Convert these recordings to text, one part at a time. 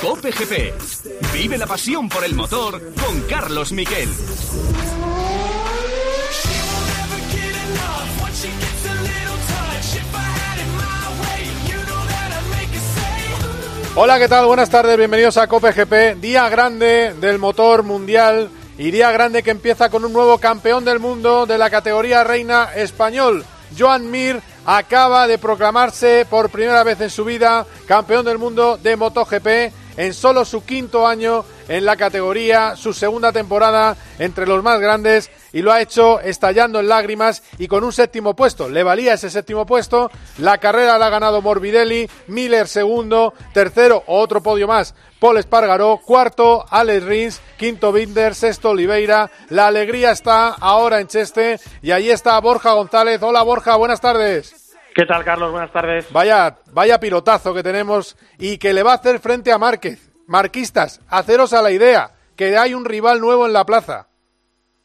Cope GP. Vive la pasión por el motor con Carlos Miquel. Hola, ¿qué tal? Buenas tardes, bienvenidos a Cope GP. Día grande del motor mundial y día grande que empieza con un nuevo campeón del mundo de la categoría reina español. Joan Mir acaba de proclamarse por primera vez en su vida campeón del mundo de MotoGP en solo su quinto año en la categoría, su segunda temporada entre los más grandes y lo ha hecho estallando en lágrimas y con un séptimo puesto. Le valía ese séptimo puesto. La carrera la ha ganado Morbidelli, Miller segundo, tercero otro podio más. Paul Espargaró, cuarto Alex Rins, quinto Binder, sexto Oliveira. La alegría está ahora en Cheste y ahí está Borja González. Hola Borja, buenas tardes. ¿Qué tal, Carlos? Buenas tardes. Vaya, vaya pilotazo que tenemos y que le va a hacer frente a Márquez. Marquistas, haceros a la idea que hay un rival nuevo en la plaza.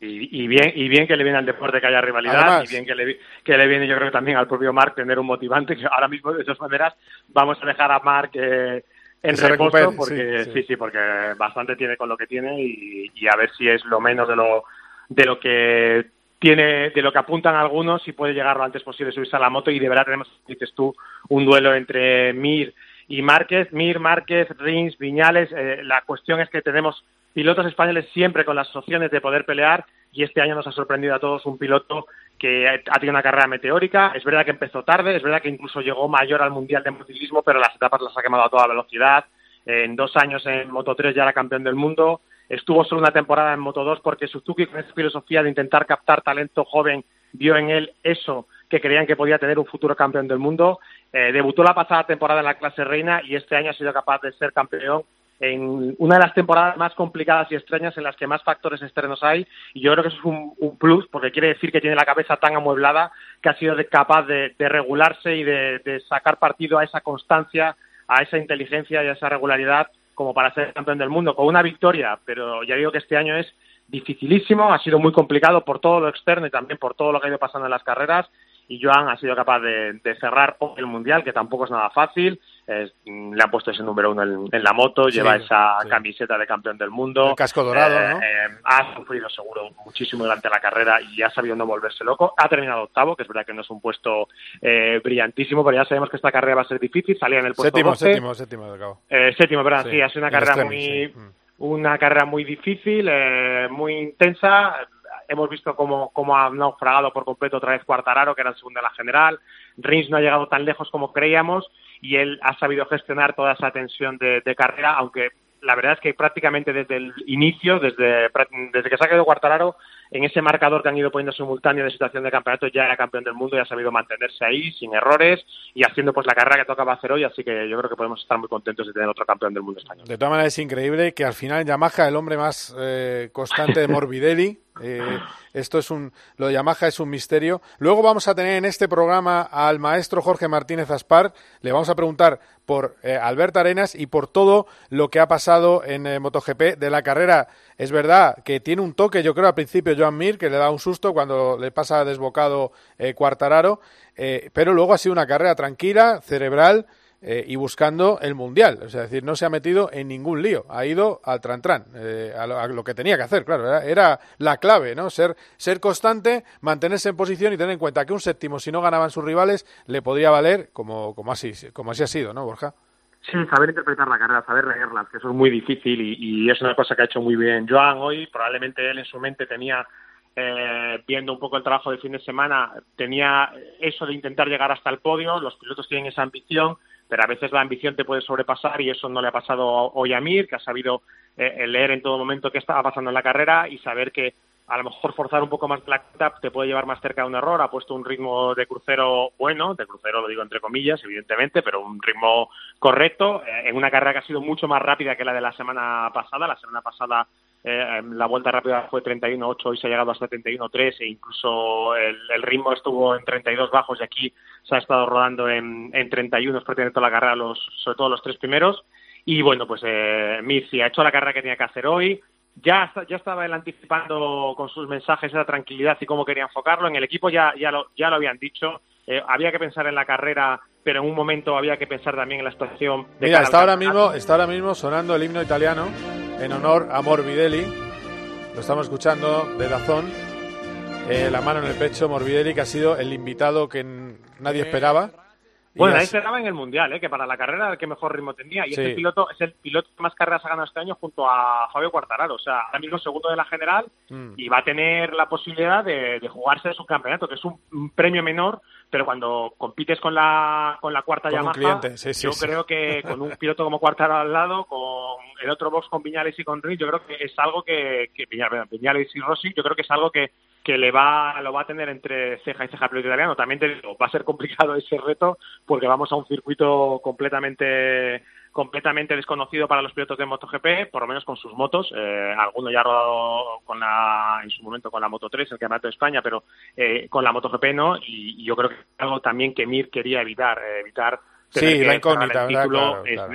Y, bien y bien que le viene al deporte que haya rivalidad y bien que le, que le viene yo creo también al propio Marc tener un motivante que ahora mismo de todas maneras vamos a dejar a Marc eh, en reposo porque sí, sí. porque bastante tiene con lo que tiene y, y, a ver si es lo menos de lo de lo que tiene de lo que apuntan algunos y puede llegar lo antes posible subirse a la moto y de verdad tenemos dices tú un duelo entre Mir y Márquez Mir Márquez Rins Viñales eh, la cuestión es que tenemos pilotos españoles siempre con las opciones de poder pelear y este año nos ha sorprendido a todos un piloto que ha tenido una carrera meteórica. Es verdad que empezó tarde, es verdad que incluso llegó mayor al Mundial de Motociclismo, pero las etapas las ha quemado a toda velocidad. En dos años en Moto 3 ya era campeón del mundo. Estuvo solo una temporada en Moto 2 porque Suzuki con esa filosofía de intentar captar talento joven vio en él eso que creían que podía tener un futuro campeón del mundo. Eh, debutó la pasada temporada en la clase reina y este año ha sido capaz de ser campeón en una de las temporadas más complicadas y extrañas en las que más factores externos hay. Y yo creo que eso es un, plus porque quiere decir que tiene la cabeza tan amueblada que ha sido capaz de, regularse y de, sacar partido a esa constancia, a esa inteligencia y a esa regularidad como para ser campeón del mundo con una victoria, pero ya digo que este año es dificilísimo, ha sido muy complicado por todo lo externo y también por todo lo que ha ido pasando en las carreras y Joan ha sido capaz de, cerrar el Mundial, que tampoco es nada fácil. le ha puesto ese número uno en, la moto, lleva esa camiseta de campeón del mundo. El casco dorado, eh, ¿no? Eh, ha sufrido seguro muchísimo durante la carrera y ha sabido no volverse loco. Ha terminado octavo, que es verdad que no es un puesto eh, brillantísimo, pero ya sabemos que esta carrera va a ser difícil. Salía en el puesto séptimo, séptimo, séptimo, de cabo. séptimo, verdad, sí, ha sido una carrera muy... Mm. Una carrera muy difícil, muy intensa, hemos visto cómo, cómo ha naufragado por completo otra vez Cuartararo, que era el segundo de la general. Rins no ha llegado tan lejos como creíamos y él ha sabido gestionar toda esa tensión de, carrera, aunque la verdad es que prácticamente desde el inicio, desde, desde que se ha quedado Cuartararo, en ese marcador que han ido poniendo simultáneo de situación de campeonato ya era campeón del mundo y ha sabido mantenerse ahí sin errores y haciendo pues la carrera que tocaba hacer hoy, así que yo creo que podemos estar muy contentos de tener otro campeón del mundo español. De todas maneras es increíble que al final Yamaha, el hombre más eh, constante de Morbidelli, eh, esto es un, lo de Yamaha es un misterio. Luego vamos a tener en este programa al maestro Jorge Martínez Aspar. Le vamos a preguntar por eh, Arenas y por todo lo que ha pasado en eh, MotoGP de la carrera. Es verdad que tiene un toque, yo creo, al principio Joan Mir, que le da un susto cuando le pasa desbocado Cuartararo, pero luego ha sido una carrera tranquila, cerebral eh, y buscando el mundial. es decir, no se ha metido en ningún lío. Ha ido al tran-tran, eh, a, lo, que tenía que hacer, claro. Era, la clave, ¿no? Ser, ser constante, mantenerse en posición y tener en cuenta que un séptimo, si no ganaban sus rivales, le podría valer como, como, así, como así ha sido, ¿no, Borja? Sí, saber interpretar la carrera, saber leerlas, que eso es muy difícil y, es una cosa que ha hecho muy bien Joan hoy. Probablemente él en su mente tenía eh, viendo un poco el trabajo de fin de semana, tenía eso de intentar llegar hasta el podio, los pilotos tienen esa ambición, pero a veces la ambición te puede sobrepasar y eso no le ha pasado hoy a Mir, que ha sabido eh, leer en todo momento qué estaba pasando en la carrera y saber que a lo mejor forzar un poco más la tap te puede llevar más cerca de un error. Ha puesto un ritmo de crucero bueno, de crucero lo digo entre comillas, evidentemente, pero un ritmo correcto, eh, en una carrera que ha sido mucho más rápida que la de la semana pasada. La semana pasada eh, la vuelta rápida fue 31.8, y se ha llegado hasta 31.3 e incluso el, ritmo estuvo en 32 bajos y aquí se ha estado rodando en, en 31 prácticamente toda la carrera, los, sobre todo los tres primeros. Y bueno, pues eh, ha hecho la carrera que tenía que hacer hoy. Ya, ya estaba él anticipando con sus mensajes esa tranquilidad y cómo quería enfocarlo. En el equipo ya, ya, lo, ya lo habían dicho eh, había que pensar en la carrera, pero en un momento había que pensar también en la situación. De Mira, está ahora, mismo, está ahora mismo sonando el himno italiano en honor a Morbidelli. Lo estamos escuchando de Dazón. Eh, la mano en el pecho, Morbidelli, que ha sido el invitado que nadie esperaba bueno, ahí se daba en el Mundial, ¿eh? que para la carrera era el que mejor ritmo tenía. Y este piloto es el piloto que más carreras ha ganado este año junto a Fabio Quartararo. O sea, ahora mismo segundo de la general mm. y va a tener la posibilidad de, jugarse su campeonato, que es un, premio menor, pero cuando compites con la, con la cuarta con Yamaha, yo creo que con un piloto como Quartararo al lado, con el otro box con Viñales y con Rins, yo creo que es algo que, que Viñales y Rossi, yo creo que es algo que, que le va, lo va a tener entre ceja y ceja piloto italiano. También te digo, va a ser complicado ese reto porque vamos a un circuito completamente completamente desconocido para los pilotos de MotoGP, por lo menos con sus motos. Eh, alguno ya ha rodado con la, en su momento con la Moto 3, el Campeonato de España, pero eh, con la MotoGP no. Y, yo creo que es algo también que Mir quería evitar, eh, evitar sí, la incógnita,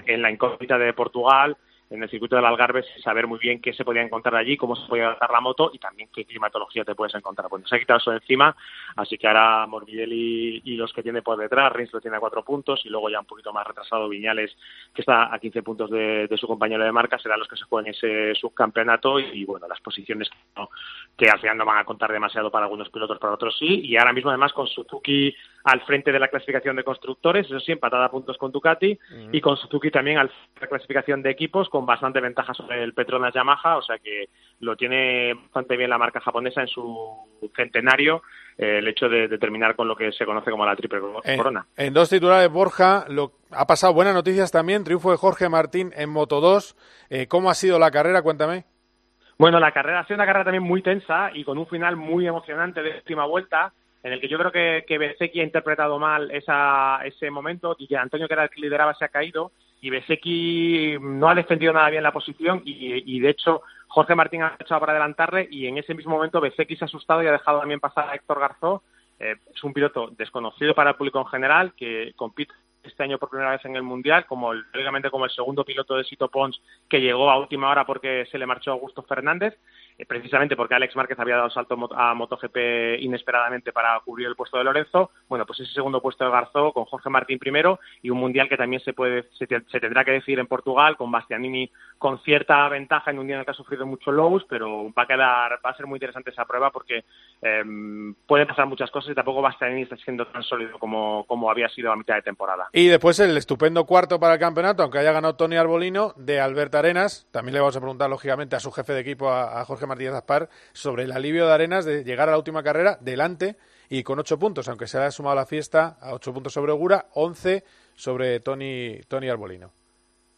en la incógnita de Portugal en el circuito del Algarve saber muy bien qué se podía encontrar allí, cómo se podía adaptar la moto y también qué climatología te puedes encontrar. Pues se ha quitado eso de encima, así que ahora Morbidelli y los que tiene por detrás, Rins lo tiene a cuatro puntos y luego ya un poquito más retrasado Viñales, que está a 15 puntos de, su compañero de marca, serán los que se jueguen ese subcampeonato y, bueno, las posiciones que al final no van a contar demasiado para algunos pilotos, para otros sí, y ahora mismo además con Suzuki al frente de la clasificación de constructores, eso sí, empatada a puntos con Ducati, y con Suzuki también al frente de la clasificación de equipos, con bastante ventaja sobre el Petronas Yamaha, o sea que lo tiene bastante bien la marca japonesa en su centenario, eh, el hecho de, terminar con lo que se conoce como la triple corona. En, dos titulares, Borja, lo, ha pasado buenas noticias también, triunfo de Jorge Martín en Moto 2. Eh, ¿Cómo ha sido la carrera? Cuéntame. Bueno, la carrera ha sido una carrera también muy tensa y con un final muy emocionante de última vuelta en el que yo creo que, que ha interpretado mal esa, ese momento y que Antonio, que era el que lideraba, se ha caído y Bezeki no ha defendido nada bien la posición y, de hecho Jorge Martín ha echado para adelantarle y en ese mismo momento Bezeki se ha asustado y ha dejado también pasar a Héctor Garzó. Eh, es un piloto desconocido para el público en general que compite este año por primera vez en el Mundial, como como el segundo piloto de Sito Pons que llegó a última hora porque se le marchó Augusto Fernández. Eh, precisamente porque Alex Márquez había dado salto a MotoGP inesperadamente para cubrir el puesto de Lorenzo. Bueno, pues ese segundo puesto de Garzó con Jorge Martín primero y un mundial que también se puede se, tendrá que decidir en Portugal con Bastianini con cierta ventaja en un día en el que ha sufrido mucho lows, pero va a quedar va a ser muy interesante esa prueba porque eh, pueden pasar muchas cosas y tampoco Bastianini está siendo tan sólido como, como había sido a mitad de temporada. Y después el estupendo cuarto para el campeonato, aunque haya ganado Tony Arbolino, de Alberto Arenas. También le vamos a preguntar lógicamente a su jefe de equipo, a Jorge Martínez Aspar sobre el alivio de Arenas de llegar a la última carrera delante y con ocho puntos, aunque se haya sumado la fiesta a ocho puntos sobre Ogura, once sobre Tony, Tony Arbolino.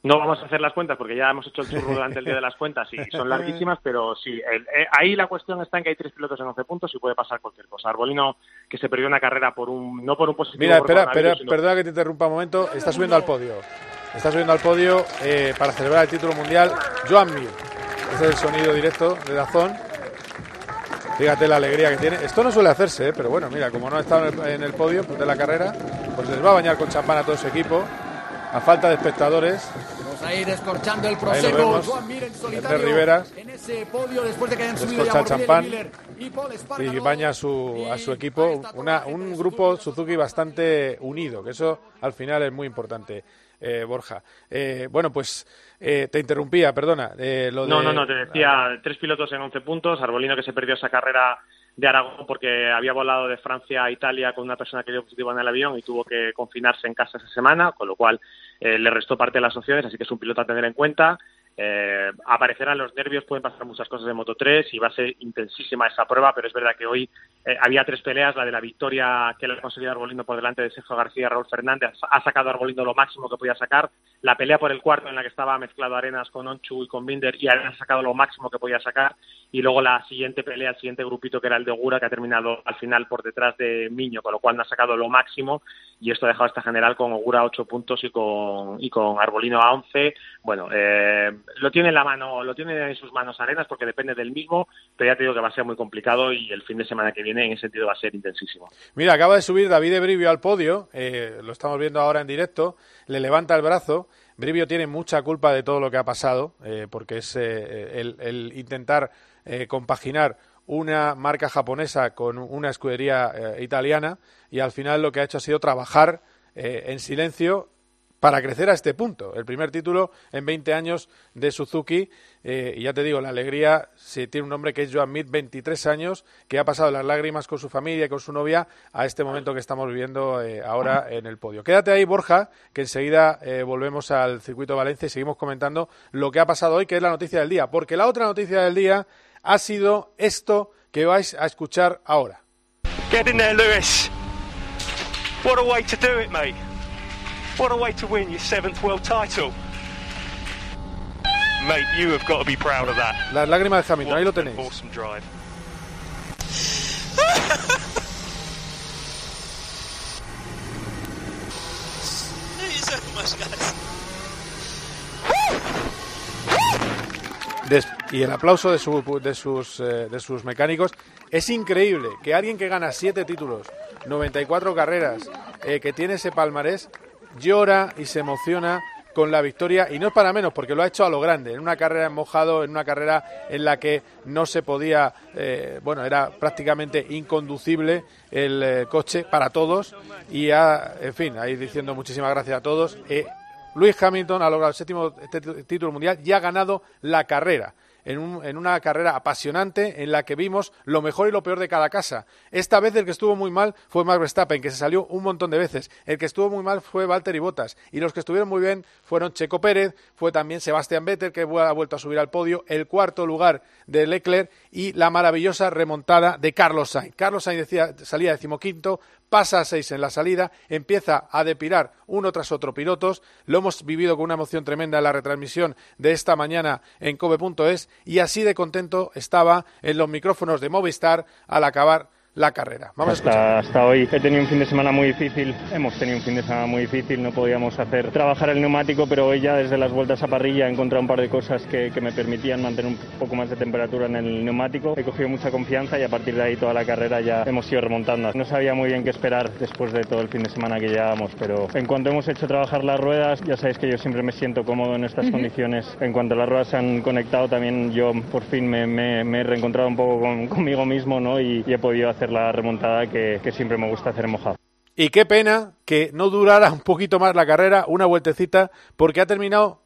No vamos a hacer las cuentas porque ya hemos hecho el churro durante el día de las cuentas y son larguísimas, pero sí, eh, ahí la cuestión está en que hay tres pilotos en 11 puntos y puede pasar cualquier cosa. Arbolino, que se perdió una carrera por un, no por un positivo. Mira, espera, espera, perdona que te interrumpa un momento, está subiendo al podio. Está subiendo al podio eh, para celebrar el título mundial Joan Mir. Este es el sonido directo de Dazón. Fíjate la alegría que tiene. Esto no suele hacerse, ¿eh? pero bueno, mira, como no ha estado en el, podio de la carrera, pues les va a bañar con champán a todo su equipo. A falta de espectadores, a ir descorchando el Prosecco. Juan Mir en solitario. Riveras. En ese podio después de que hayan subido ya champán y, baña a su, a su equipo. Una, un grupo Suzuki bastante unido, que eso al final es muy importante. Eh, Borja. Eh, bueno, pues eh, te interrumpía, perdona. no, no, no, te decía tres pilotos en 11 puntos. Arbolino que se perdió esa carrera de Aragón porque había volado de Francia a Italia con una persona que dio positivo en el avión y tuvo que confinarse en casa esa semana, con lo cual eh, le restó parte de las opciones, así que es un piloto a tener en cuenta. Eh, aparecerán los nervios, pueden pasar muchas cosas de Moto 3 y va a ser intensísima esa prueba, pero es verdad que hoy eh, había tres peleas, la de la victoria que le ha conseguido Arbolino por delante de Sergio García Raúl Fernández, ha sacado Arbolino lo máximo que podía sacar, la pelea por el cuarto en la que estaba mezclado Arenas con Onchu y con Binder y ha sacado lo máximo que podía sacar y luego la siguiente pelea, el siguiente grupito que era el de Ogura que ha terminado al final por detrás de Miño, con lo cual no ha sacado lo máximo y esto ha dejado esta general con Ogura a 8 puntos y con, y con Arbolino a 11. Bueno, eh, lo tiene en la mano, lo tiene en sus manos Arenas porque depende del mismo, pero ya te digo que va a ser muy complicado y el fin de semana que viene en ese sentido va a ser intensísimo. Mira, acaba de subir David Brivio al podio, eh, lo estamos viendo ahora en directo, le levanta el brazo. Brivio tiene mucha culpa de todo lo que ha pasado, eh, porque es el, intentar compaginar una marca japonesa con una escudería eh, italiana y al final lo que ha hecho ha sido trabajar eh, en silencio para crecer a este punto. El primer título en 20 años de Suzuki. Eh, y ya te digo, la alegría si tiene un hombre que es Joan Mir, 23 años, que ha pasado las lágrimas con su familia y con su novia a este momento que estamos viviendo eh, ahora en el podio. Quédate ahí, Borja, que enseguida eh, volvemos al circuito de Valencia y seguimos comentando lo que ha pasado hoy, que es la noticia del día. Porque la otra noticia del día ha sido esto que vais a escuchar ahora. Get in there, Lewis. What a way to do it, mate. What a way to win your seventh world title. Mate, you have got to be proud of that. Las lágrimas de Hamilton, ahí lo tenéis. Awesome drive. Des y el aplauso de, su, de, sus, eh, de sus mecánicos. Es increíble que alguien que gana siete títulos, 94 carreras, eh, que tiene ese palmarés, llora y se emociona con la victoria y no es para menos porque lo ha hecho a lo grande, en una carrera en mojado, en una carrera en la que no se podía, eh, bueno, era prácticamente inconducible el eh, coche para todos y ha, en fin, ahí diciendo muchísimas gracias a todos. Eh, Luis Hamilton ha logrado el séptimo título mundial y ha ganado la carrera en, una carrera apasionante en la que vimos lo mejor y lo peor de cada casa. Esta vez el que estuvo muy mal fue Max Verstappen, que se salió un montón de veces. El que estuvo muy mal fue Valtteri Bottas. Y los que estuvieron muy bien fueron Checo Pérez, fue también Sebastián Vettel, que ha vuelto a subir al podio, el cuarto lugar de Leclerc y la maravillosa remontada de Carlos Sainz. Carlos Sainz decía, salía decimoquinto, pasa a seis en la salida, empieza a depilar uno tras otro pilotos. Lo hemos vivido con una emoción tremenda en la retransmisión de esta mañana en Kobe.es y así de contento estaba en los micrófonos de Movistar al acabar la carrera. Vamos hasta, hasta hoy he tenido un fin de semana muy difícil, hemos tenido un fin de semana muy difícil, no podíamos hacer trabajar el neumático, pero hoy ya desde las vueltas a parrilla he encontrado un par de cosas que, que, me permitían mantener un poco más de temperatura en el neumático. He cogido mucha confianza y a partir de ahí toda la carrera ya hemos ido remontando. No sabía muy bien qué esperar después de todo el fin de semana que llevábamos, pero en cuanto hemos hecho trabajar las ruedas, ya sabéis que yo siempre me siento cómodo en estas condiciones. En cuanto las ruedas se han conectado, también yo por fin me, me, me he reencontrado un poco con, conmigo mismo ¿no? y, y he podido hacer la remontada que, siempre me gusta hacer mojado. Y qué pena que no durara un poquito más la carrera, una vueltecita, porque ha terminado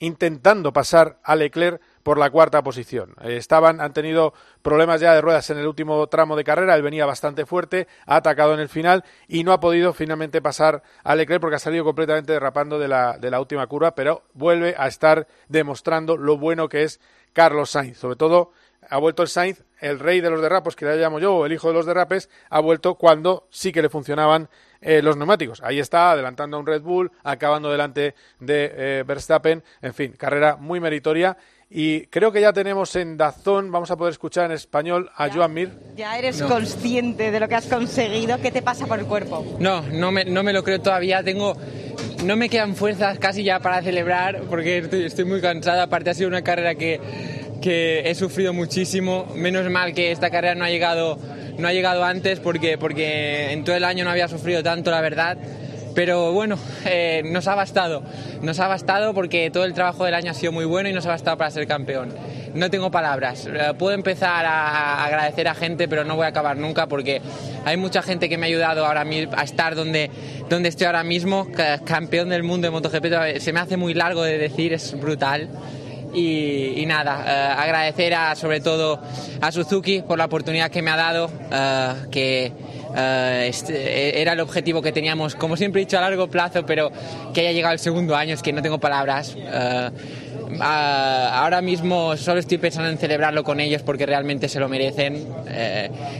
intentando pasar a Leclerc por la cuarta posición. Estaban, han tenido problemas ya de ruedas en el último tramo de carrera, él venía bastante fuerte, ha atacado en el final y no ha podido finalmente pasar a Leclerc porque ha salido completamente derrapando de la, de la última curva, pero vuelve a estar demostrando lo bueno que es Carlos Sainz, sobre todo ha vuelto el Sainz, el rey de los derrapos, que le llamo yo, o el hijo de los derrapes, ha vuelto cuando sí que le funcionaban eh, los neumáticos. Ahí está, adelantando a un Red Bull, acabando delante de eh, Verstappen, en fin, carrera muy meritoria. Y creo que ya tenemos en Dazón, vamos a poder escuchar en español a Joan Mir. ¿Ya eres consciente de lo que has conseguido? ¿Qué te pasa por el cuerpo? No, no me, no me lo creo todavía. Tengo, no me quedan fuerzas casi ya para celebrar porque estoy, estoy muy cansada. Aparte ha sido una carrera que que he sufrido muchísimo. Menos mal que esta carrera no ha llegado, no ha llegado antes porque, porque en todo el año no había sufrido tanto, la verdad. Pero bueno, eh, nos ha bastado. Nos ha bastado porque todo el trabajo del año ha sido muy bueno y nos ha bastado para ser campeón. No tengo palabras. Eh, puedo empezar a, agradecer a gente, pero no voy a acabar nunca porque hay mucha gente que me ha ayudado ahora mismo a estar donde, donde estoy ahora mismo. Campeón del mundo de MotoGP se me hace muy largo de decir, es brutal. Y, nada, eh, agradecer a, sobre todo a Suzuki por la oportunidad que me ha dado, eh, que eh, este, era el objetivo que teníamos, como siempre he dicho, a largo plazo, pero que haya llegado el segundo año, es que no tengo palabras. ahora mismo solo estoy pensando en celebrarlo con ellos porque realmente se lo merecen.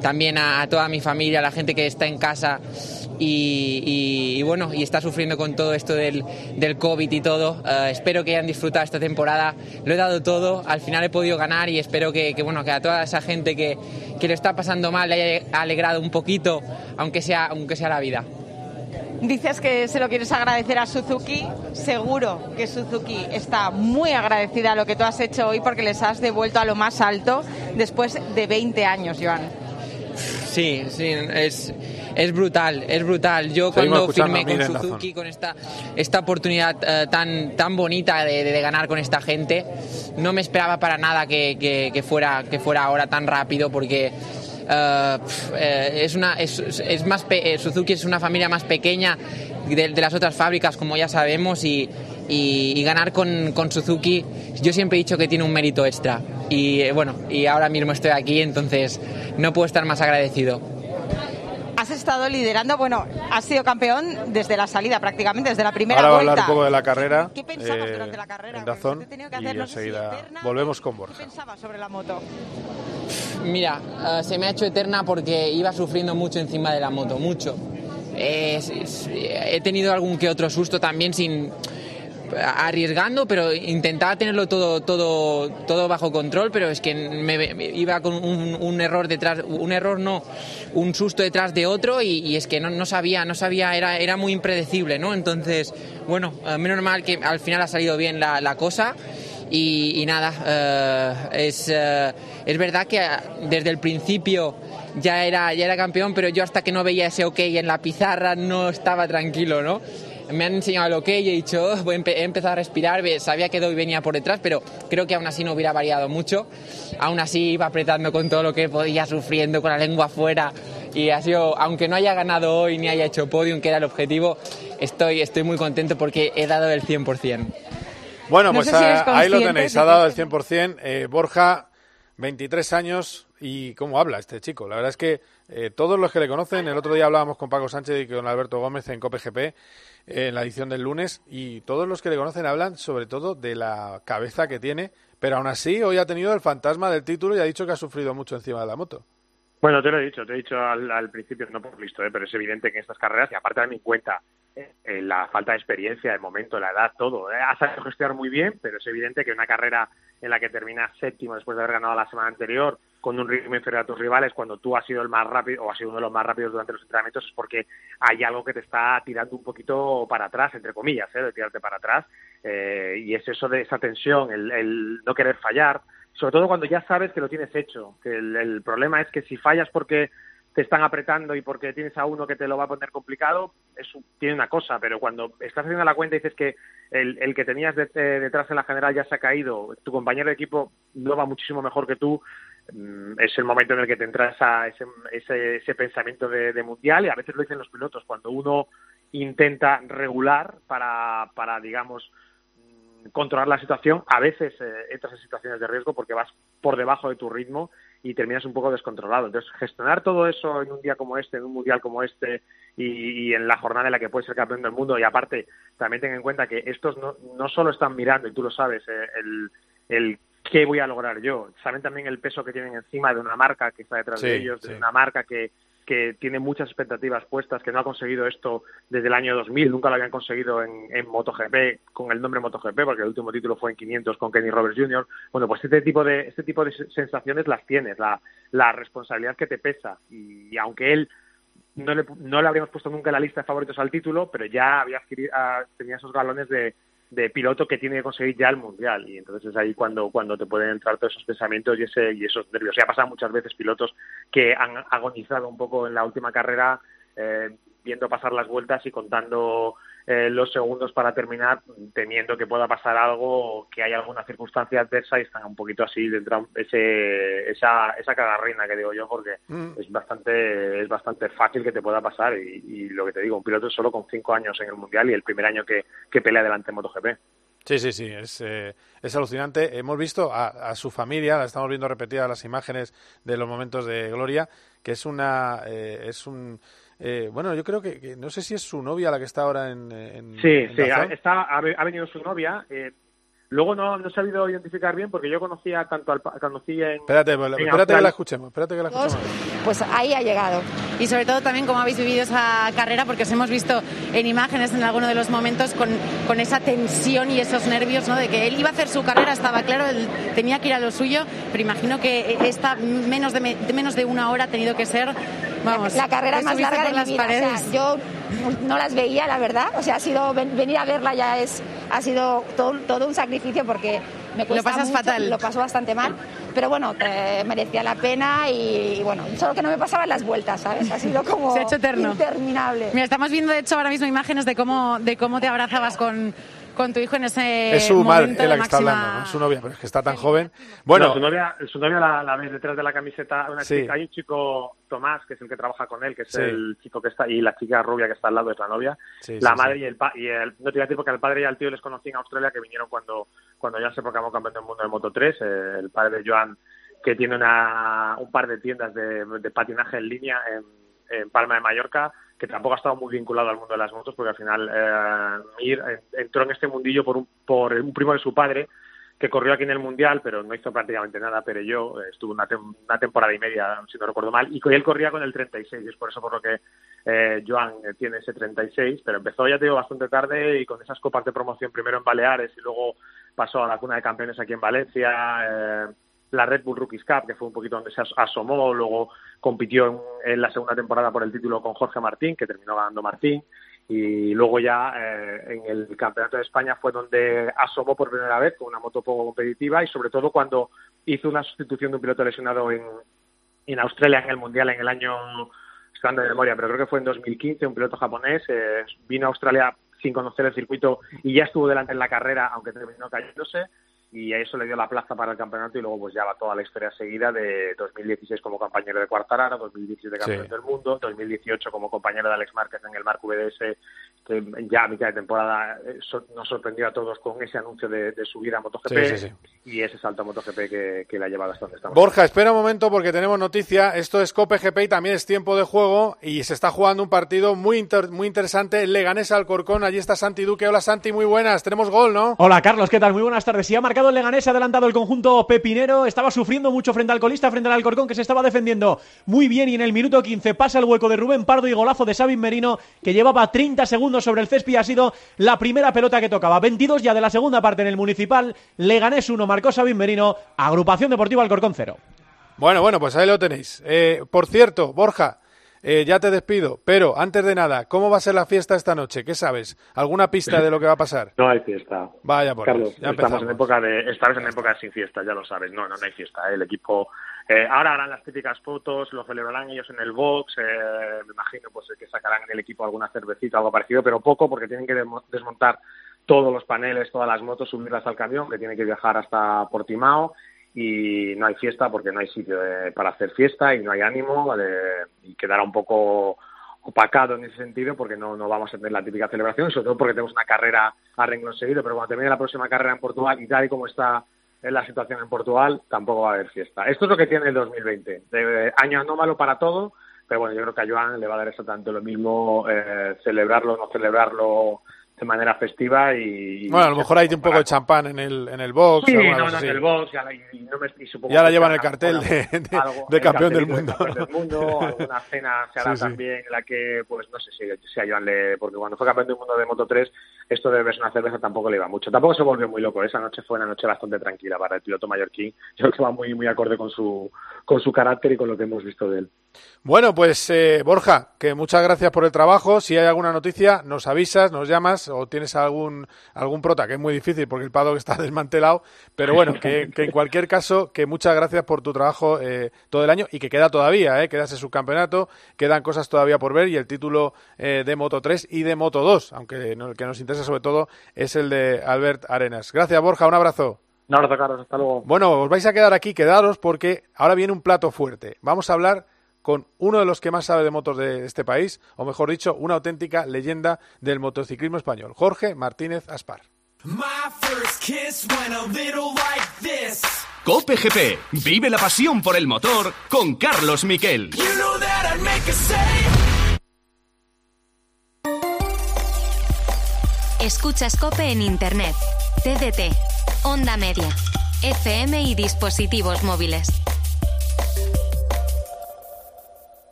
también a, toda mi familia, a la gente que está en casa y, bueno, y está sufriendo con todo esto del, del COVID y todo. Eh, espero que hayan disfrutado esta temporada. Lo he dado todo, al final he podido ganar y espero que, bueno, que a toda esa gente que, que lo está pasando mal le haya alegrado un poquito, aunque sea, aunque sea la vida. Dices que se lo quieres agradecer a Suzuki. Seguro que Suzuki está muy agradecida a lo que tú has hecho hoy porque les has devuelto a lo más alto después de 20 años, Joan. Sí, sí, es, es brutal, es brutal. Yo cuando firmé con Suzuki, con esta, esta oportunidad eh, tan, tan bonita de, de, ganar con esta gente, no me esperaba para nada que, que, que fuera, que fuera ahora tan rápido porque Uh, es una es, es más Suzuki es una familia más pequeña de, de, las otras fábricas como ya sabemos y, y, y ganar con, con, Suzuki yo siempre he dicho que tiene un mérito extra. Y bueno y ahora mismo estoy aquí entonces no puedo estar más agradecido has estado liderando, bueno, has sido campeón desde la salida prácticamente, desde la primera Ahora vuelta. Ahora hablar un poco de la carrera. ¿Qué pensabas eh, durante la carrera? En Dazón, que hacer, y no enseguida si eterna, volvemos con Borja. ¿Qué pensabas sobre la moto? Mira, uh, se me ha hecho eterna porque iba sufriendo mucho encima de la moto, mucho. Eh, he tenido algún que otro susto también sin arriesgando, pero intentaba tenerlo todo, todo, todo bajo control, pero es que me, iba con un, error detrás, un error no, un susto detrás de otro y, es que no, no, sabía, no sabía, era, era muy impredecible, ¿no? Entonces, bueno, menos mal que al final ha salido bien la, cosa. Y, nada, uh, es, uh, es verdad que desde el principio ya era, ya era campeón, pero yo hasta que no veía ese ok en la pizarra no estaba tranquilo, ¿no? Me han enseñado lo que y he dicho, oh, voy a he empezado a respirar, sabía que Doy venía por detrás, pero creo que aún así no hubiera variado mucho. Aún así iba apretando con todo lo que podía, sufriendo con la lengua afuera y ha sido, aunque no haya ganado hoy ni haya hecho podium, que era el objetivo, estoy, estoy muy contento porque he dado el 100%. Bueno, pues no sé si ahí lo tenéis, ha dado el 100%. Eh, Borja, 23 años y cómo habla este chico. La verdad es que eh, todos los que le conocen, el otro día hablábamos con Paco Sánchez y con Alberto Gómez en COPGP, en la edición del lunes y todos los que le conocen hablan sobre todo de la cabeza que tiene, pero aún así hoy ha tenido el fantasma del título y ha dicho que ha sufrido mucho encima de la moto. Bueno, te lo he dicho, te he dicho al, al principio, no por listo, ¿eh? pero es evidente que en estas carreras, y aparte de mi cuenta, eh, la falta de experiencia, el momento, la edad, todo, ¿eh? ha sabido gestionar muy bien, pero es evidente que una carrera en la que terminas séptimo después de haber ganado la semana anterior, con un ritmo inferior a tus rivales, cuando tú has sido el más rápido o has sido uno de los más rápidos durante los entrenamientos, es porque hay algo que te está tirando un poquito para atrás, entre comillas, ¿eh? de tirarte para atrás, eh, y es eso de esa tensión, el, el no querer fallar, sobre todo cuando ya sabes que lo tienes hecho, que el, problema es que si fallas porque te están apretando y porque tienes a uno que te lo va a poner complicado, eso tiene una cosa, pero cuando estás haciendo la cuenta y dices que el, el que tenías de, eh, detrás en la general ya se ha caído, tu compañero de equipo no va muchísimo mejor que tú, es el momento en el que te entra esa, ese, ese, ese pensamiento de, de, mundial y a veces lo dicen los pilotos, cuando uno intenta regular para, para digamos, controlar la situación, a veces eh, entras en situaciones de riesgo porque vas por debajo de tu ritmo y terminas un poco descontrolado. Entonces, gestionar todo eso en un día como este, en un mundial como este y, y en la jornada en la que puedes ser campeón del mundo, y aparte, también ten en cuenta que estos no, no solo están mirando, y tú lo sabes, eh, el qué voy a lograr yo, saben también el peso que tienen encima de una marca que está detrás sí, de ellos, sí. de una marca que, que tiene muchas expectativas puestas, que no ha conseguido esto desde el año 2000, nunca lo habían conseguido en, en MotoGP con el nombre MotoGP, porque el último título fue en 500 con Kenny Roberts Jr. Bueno, pues este tipo de este tipo de sensaciones las tienes, la, la responsabilidad que te pesa y, y aunque él no le, no le habríamos puesto nunca en la lista de favoritos al título, pero ya había adquirido, tenía esos galones de, de piloto que tiene que conseguir ya el mundial y entonces es ahí cuando cuando te pueden entrar todos esos pensamientos y ese y esos nervios. Ya ha pasado muchas veces pilotos que han agonizado un poco en la última carrera eh, viendo pasar las vueltas y contando eh, los segundos para terminar, temiendo que pueda pasar algo, que haya alguna circunstancia adversa y están un poquito así dentro ese esa esa cagarrina que digo yo porque mm. es bastante es bastante fácil que te pueda pasar y, y, lo que te digo un piloto solo con cinco años en el mundial y el primer año que, que pelea delante en MotoGP. Sí, sí, sí, es, eh, es alucinante. Hemos visto a, a, su familia, la estamos viendo repetidas las imágenes de los momentos de gloria, que es una eh, es un eh, bueno, yo creo que, que, no sé si es su novia la que está ahora en. en sí, en sí, ha, está, ha, ha, venido su novia. Eh, luego no, no he sabido identificar bien porque yo conocía tanto al conocí en. Espérate, en espérate que la escuchemos. Espérate que la escuchemos. Pues ahí ha llegado. Y sobre todo también cómo habéis vivido esa carrera, porque os hemos visto en imágenes en alguno de los momentos con, con esa tensión y esos nervios, ¿no? De que él iba a hacer su carrera, estaba claro, él tenía que ir a lo suyo, pero imagino que esta menos de, de menos de una hora ha tenido que ser Vamos, la, carrera más larga de mi vida. O sea, yo no las veía, la verdad. O sea, ha sido venir a verla ya es ha sido todo, todo un sacrificio porque me cuesta lo pasas mucho, fatal. Lo paso bastante mal. pero bueno, merecía la pena y, bueno, solo que no me pasaban las vueltas, ¿sabes? Ha sido como Se ha hecho eterno. interminable. Mira, estamos viendo de hecho ahora mismo imágenes de cómo, de cómo te abrazabas con con tu hijo en ese Es su madre la que está hablando, ¿no? Su novia, pero es que está tan joven. Bueno, su novia, su novia la, la ves detrás de la camiseta. Una chica, hay un chico, Tomás, que es el que trabaja con él, que es el chico que está, y la chica rubia que está al lado es la novia. la madre y el, y el, no te voy a decir porque al padre y al tío les conocí en Australia, que vinieron cuando, cuando ya se proclamó campeón del mundo de Moto 3. Eh, el padre de Joan, que tiene una, un par de tiendas de, de patinaje en línea en, en Palma de Mallorca que tampoco ha estado muy vinculado al mundo de las motos, porque al final eh, Mir entró en este mundillo por un, por un primo de su padre, que corrió aquí en el Mundial, pero no hizo prácticamente nada, pero yo eh, estuve una, una, temporada y media, si no recuerdo mal, y él corría con el 36, y es por eso por lo que eh, Joan eh, tiene ese 36, pero empezó ya te digo bastante tarde y con esas copas de promoción primero en Baleares y luego pasó a la cuna de campeones aquí en Valencia, eh, la Red Bull Rookies Cup, que fue un poquito donde se asomó, luego compitió en, la segunda temporada por el título con Jorge Martín, que terminó ganando Martín, y luego ya eh, en el Campeonato de España fue donde asomó por primera vez con una moto poco competitiva y sobre todo cuando hizo una sustitución de un piloto lesionado en, en Australia en el Mundial en el año, estoy de memoria, pero creo que fue en 2015, un piloto japonés, eh, vino a Australia sin conocer el circuito y ya estuvo delante en la carrera, aunque terminó cayéndose y a eso le dio la plaza para el campeonato y luego pues ya va toda la historia seguida de 2016 como compañero de Cuartararo, 2017 campeón del mundo, 2018 como compañero de Alex Márquez en el Marco VDS, que ya a mitad de temporada eh, nos sorprendió a todos con ese anuncio de, de subir a MotoGP y ese salto a MotoGP que, que la lleva hasta donde estamos. Borja, espera un momento porque tenemos noticia, esto es Cope GP y también es tiempo de juego y se está jugando un partido muy, muy interesante, Leganés Alcorcón, allí está Santi Duque, hola Santi, muy buenas, tenemos gol, ¿no? Hola Carlos, ¿qué tal? Muy buenas tardes, sí ha marcado el Leganés, adelantado el conjunto pepinero, estaba sufriendo mucho frente al colista, frente al Alcorcón, que se estaba defendiendo muy bien y en el minuto 15 pasa el hueco de Rubén Pardo y golazo de Sabin Merino, que llevaba 30 segundos sobre el césped, ha sido la primera pelota que tocaba. 22 ya de la segunda parte en el Municipal, Leganés 1, marcó Sabin Merino, Agrupación Deportiva Alcorcón 0. Bueno, bueno, pues ahí lo tenéis. Eh, por cierto, Borja, eh, ya te despido, pero antes de nada, ¿cómo va a ser la fiesta esta noche? ¿Qué sabes? ¿Alguna pista de lo que va a pasar? No hay fiesta. Vaya por Carlos, ya estamos en época de, esta vez en época sin fiesta, ya lo sabes. No, no, no hay fiesta. ¿eh? El equipo eh, ahora harán las típicas fotos, lo celebrarán ellos en el box. Eh, me imagino pues que sacarán en el equipo alguna cervecita, algo parecido, pero poco porque tienen que desmontar todos los paneles, todas las motos, subirlas al camión, que tiene que viajar hasta Portimao y no hay fiesta porque no hay sitio para hacer fiesta y no hay ánimo y quedará un poco opacado en ese sentido porque no, no vamos a tener la típica celebración, sobre todo porque tenemos una carrera a renglón seguido, pero cuando termine la próxima carrera en Portugal y tal y como está la situación en Portugal, tampoco va a haber fiesta. Esto es lo que tiene el 2020, de, año anómalo para todo, pero bueno, yo creo que a Joan le va a dar exactamente lo mismo eh, celebrarlo o no celebrarlo de manera festiva y... Bueno, a lo mejor hay un poco de champán en el, en el box. Sí, no, no, en el box, ya, y, no me, y supongo ya la llevan el cartel de, de, campeón del mundo. del mundo, alguna cena se hará también en la que, pues no sé si, si a Joan le... Porque cuando fue campeón del mundo de Moto 3, esto de beberse una cerveza tampoco le iba mucho. Tampoco se volvió muy loco, esa noche fue una noche bastante tranquila para el piloto mallorquín. Yo creo que va muy, muy acorde con su, con su carácter y con lo que hemos visto de él. Bueno, pues eh, Borja, que muchas gracias por el trabajo. Si hay alguna noticia, nos avisas, nos llamas o tienes algún algún prota, que es muy difícil porque el paddock está desmantelado. Pero bueno, que, en cualquier caso, que muchas gracias por tu trabajo eh, todo el año y que queda todavía, eh, queda ese subcampeonato, quedan cosas todavía por ver y el título eh, de Moto 3 y de Moto 2, aunque el que nos interesa sobre todo es el de Albert Arenas. Gracias, Borja, un abrazo. Un abrazo, Carlos, hasta luego. Bueno, os vais a quedar aquí, quedaros porque ahora viene un plato fuerte. Vamos a hablar con uno de los que más sabe de motos de este país, o mejor dicho, una auténtica leyenda del motociclismo español, Jorge Martínez Aspar. Cope GP, vive la pasión por el motor con Carlos Miquel. Escuchas Cope en Internet, TDT, Onda Media, FM y dispositivos móviles.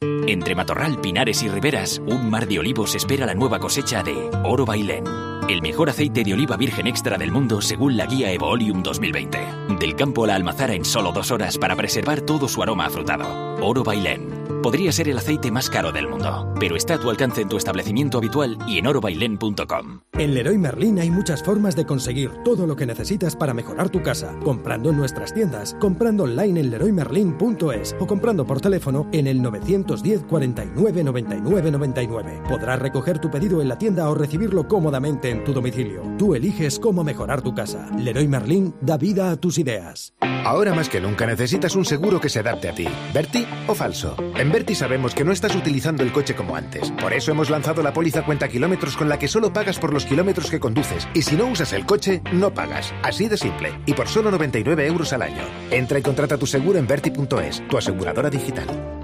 Entre Matorral, Pinares y Riberas, un mar de olivos espera la nueva cosecha de Oro Bailén, el mejor aceite de oliva virgen extra del mundo según la guía Evolium 2020. Del campo a la almazara en solo dos horas para preservar todo su aroma afrutado. Oro Bailén, Podría ser el aceite más caro del mundo, pero está a tu alcance en tu establecimiento habitual y en orobailén.com. En Leroy Merlin hay muchas formas de conseguir todo lo que necesitas para mejorar tu casa. Comprando en nuestras tiendas, comprando online en leroymerlin.es o comprando por teléfono en el 910 49 99 99. Podrás recoger tu pedido en la tienda o recibirlo cómodamente en tu domicilio. Tú eliges cómo mejorar tu casa. Leroy Merlin da vida a tus ideas. Ahora más que nunca necesitas un seguro que se adapte a ti. ¿Berti o falso? En Berti sabemos que no estás utilizando el coche como antes. Por eso hemos lanzado la póliza cuenta kilómetros con la que solo pagas por los kilómetros que conduces. Y si no usas el coche, no pagas. Así de simple. Y por solo 99 euros al año. Entra y contrata tu seguro en Berti.es, tu aseguradora digital.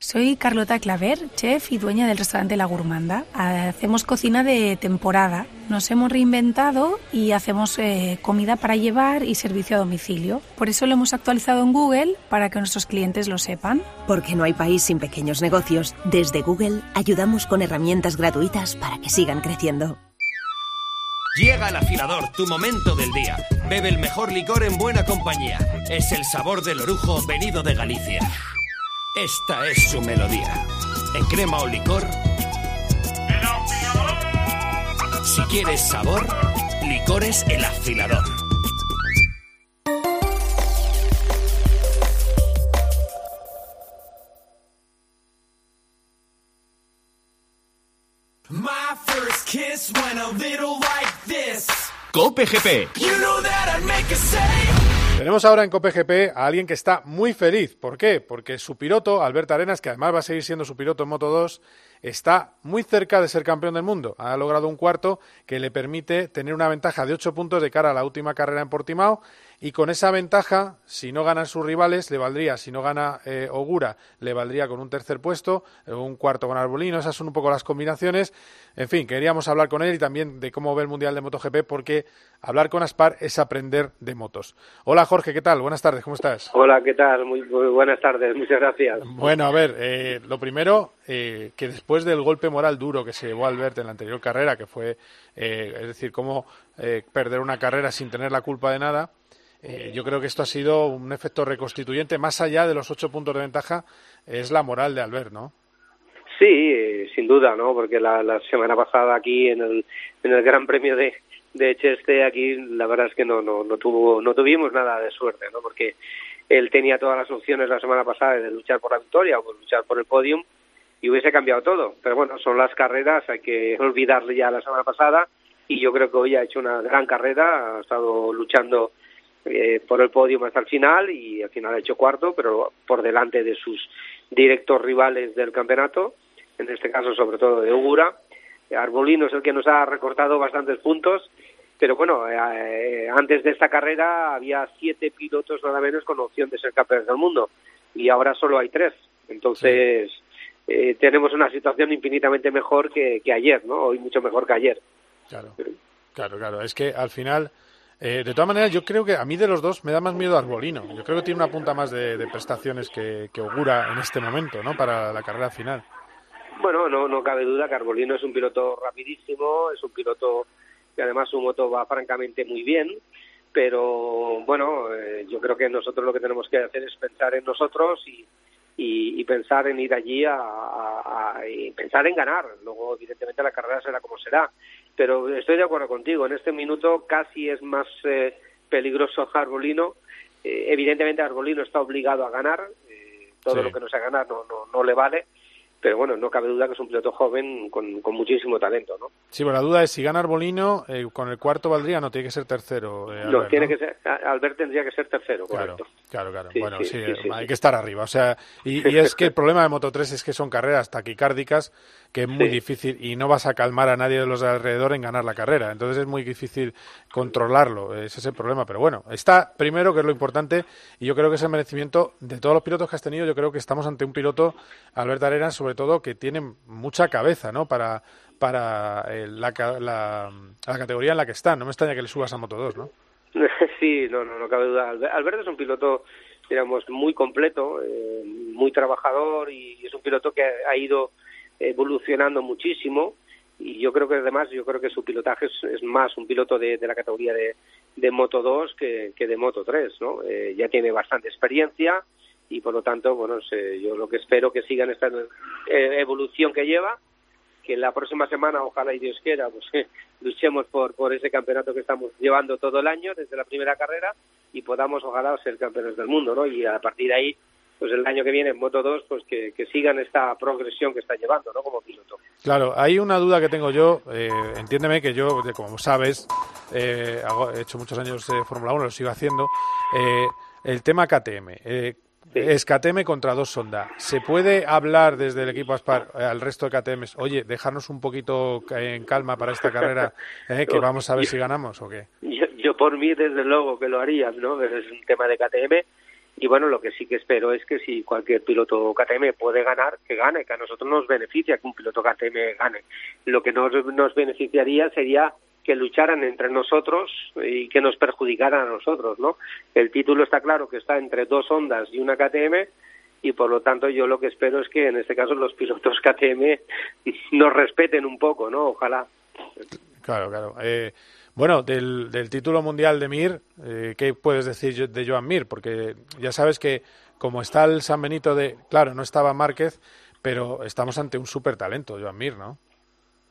Soy Carlota Claver, chef y dueña del restaurante La Gourmanda. Hacemos cocina de temporada. Nos hemos reinventado y hacemos eh, comida para llevar y servicio a domicilio. Por eso lo hemos actualizado en Google para que nuestros clientes lo sepan. Porque no hay país sin pequeños negocios. Desde Google ayudamos con herramientas gratuitas para que sigan creciendo. Llega el afilador, tu momento del día. Bebe el mejor licor en buena compañía. Es el sabor del orujo venido de Galicia. Esta es su melodía. En crema o licor. Si quieres sabor, licores el afilador. My first kiss went a little like this. Cope GP. You know that I'd make a save. Tenemos ahora en COPE a alguien que está muy feliz. ¿Por qué? Porque su piloto, Alberto Arenas, que además va a seguir siendo su piloto en Moto 2, está muy cerca de ser campeón del mundo. Ha logrado un cuarto que le permite tener una ventaja de ocho puntos de cara a la última carrera en Portimao y con esa ventaja, si no ganan sus rivales, le valdría, si no gana eh, Ogura, le valdría con un tercer puesto, eh, un cuarto con Arbolino, esas son un poco las combinaciones. En fin, queríamos hablar con él y también de cómo ve el Mundial de MotoGP, porque hablar con Aspar es aprender de motos. Hola Jorge, ¿qué tal? Buenas tardes, ¿cómo estás? Hola, ¿qué tal? Muy, muy buenas tardes, muchas gracias. Bueno, a ver, eh, lo primero, que después del golpe moral duro que se llevó Albert en la anterior carrera, que fue, es decir, cómo perder una carrera sin tener la culpa de nada, eh, yo creo que esto ha sido un efecto reconstituyente, más allá de los ocho puntos de ventaja, es la moral de Albert, ¿no? Sí, eh, sin duda, ¿no? Porque la, semana pasada aquí en el, en el Gran Premio de, de Cheste, aquí la verdad es que no, no, no, tuvo, no tuvimos nada de suerte, ¿no? Porque él tenía todas las opciones la semana pasada de luchar por la victoria o por luchar por el podium y hubiese cambiado todo. Pero bueno, son las carreras, hay que olvidarle ya la semana pasada y yo creo que hoy ha hecho una gran carrera, ha estado luchando eh, por el podio hasta el final y al final ha hecho cuarto, pero por delante de sus directos rivales del campeonato, en este caso sobre todo de Ogura. Arbolino es el que nos ha recortado bastantes puntos, pero bueno, eh, antes de esta carrera había siete pilotos nada menos con opción de ser campeones del mundo y ahora solo hay tres. Entonces eh, tenemos una situación infinitamente mejor que, que ayer, ¿no? Hoy mucho mejor que ayer. Claro, claro, claro. Es que al final eh, de todas maneras, yo creo que a mí de los dos me da más miedo Arbolino. Yo creo que tiene una punta más de, prestaciones que, que, augura en este momento, ¿no? Para la carrera final. Bueno, no, no cabe duda que Arbolino es un piloto rapidísimo, es un piloto que además su moto va francamente muy bien, pero bueno, eh, yo creo que nosotros lo que tenemos que hacer es pensar en nosotros y, y, pensar en ir allí a, a, y pensar en ganar. Luego, evidentemente, la carrera será como será pero estoy de acuerdo contigo. En este minuto casi es más eh, peligroso Arbolino. Eh, evidentemente Arbolino está obligado a ganar. Eh, todo Sí. lo que no sea ganar no, no, no le vale. Pero bueno, no cabe duda que es un piloto joven con, con muchísimo talento, ¿no? Sí, pero la duda es si gana Arbolino, eh, con el cuarto valdría, no tiene que ser tercero. eh, no, tiene ¿no? que ser, Albert tendría que ser tercero, correcto. claro, claro. Sí, bueno, sí, sí, sí, sí, hay que estar arriba. O sea, y, y es que el problema de Moto 3 es que son carreras taquicárdicas que es muy difícil y no vas a calmar a nadie de los de alrededor en ganar la carrera. Entonces es muy difícil controlarlo. Ese es el problema. Pero bueno, está primero, que es lo importante, y yo creo que es el merecimiento de todos los pilotos que has tenido. Yo creo que estamos ante un piloto, Albert Arenas, sobre todo, que tiene mucha cabeza, ¿no? Para para eh, la, la, la categoría en la que está. No me extraña que le subas a Moto 2, ¿no? Sí, no, no, no cabe duda. Albe- Alberto es un piloto, digamos, muy completo, eh, muy trabajador y es un piloto que ha ido evolucionando muchísimo y yo creo que además, yo creo que su pilotaje es, es más un piloto de, de la categoría de, Moto 2 que, que de Moto 3, ¿no? Eh, ya tiene bastante experiencia, y por lo tanto, bueno, yo lo que espero que sigan esta eh, evolución que lleva, que la próxima semana, ojalá y Dios quiera, pues luchemos por, por ese campeonato que estamos llevando todo el año desde la primera carrera y podamos, ojalá, ser campeones del mundo, ¿no? Y a partir de ahí, pues el año que viene en Moto 2, pues que, sigan esta progresión que está llevando, ¿no? Como piloto. Claro, hay una duda que tengo yo, eh, entiéndeme que yo, como sabes, eh, he hecho muchos años de Fórmula 1, lo sigo haciendo, eh, el tema KTM. Eh, es KTM contra dos Sonda. ¿Se puede hablar desde el equipo Aspar eh, al resto de KTMs, oye, dejarnos un poquito en calma para esta carrera, eh, que vamos a ver si ganamos o qué? Yo, por mí, desde luego que lo haría, ¿no? Es un tema de KTM. Y bueno, lo que sí que espero es que si cualquier piloto KTM puede ganar, que gane, que a nosotros nos beneficia que un piloto KTM gane. Lo que nos, nos beneficiaría sería que lucharan entre nosotros y que nos perjudicaran a nosotros, ¿no? El título está claro que está entre dos ondas y una KTM y por lo tanto yo lo que espero es que en este caso los pilotos KTM nos respeten un poco, ¿no? Ojalá. Claro, claro. Eh, bueno, del, del, título mundial de Mir, eh, ¿qué puedes decir de Joan Mir? Porque ya sabes que como está el San Benito de... Claro, no estaba Márquez, pero estamos ante un súper talento, Joan Mir, ¿no?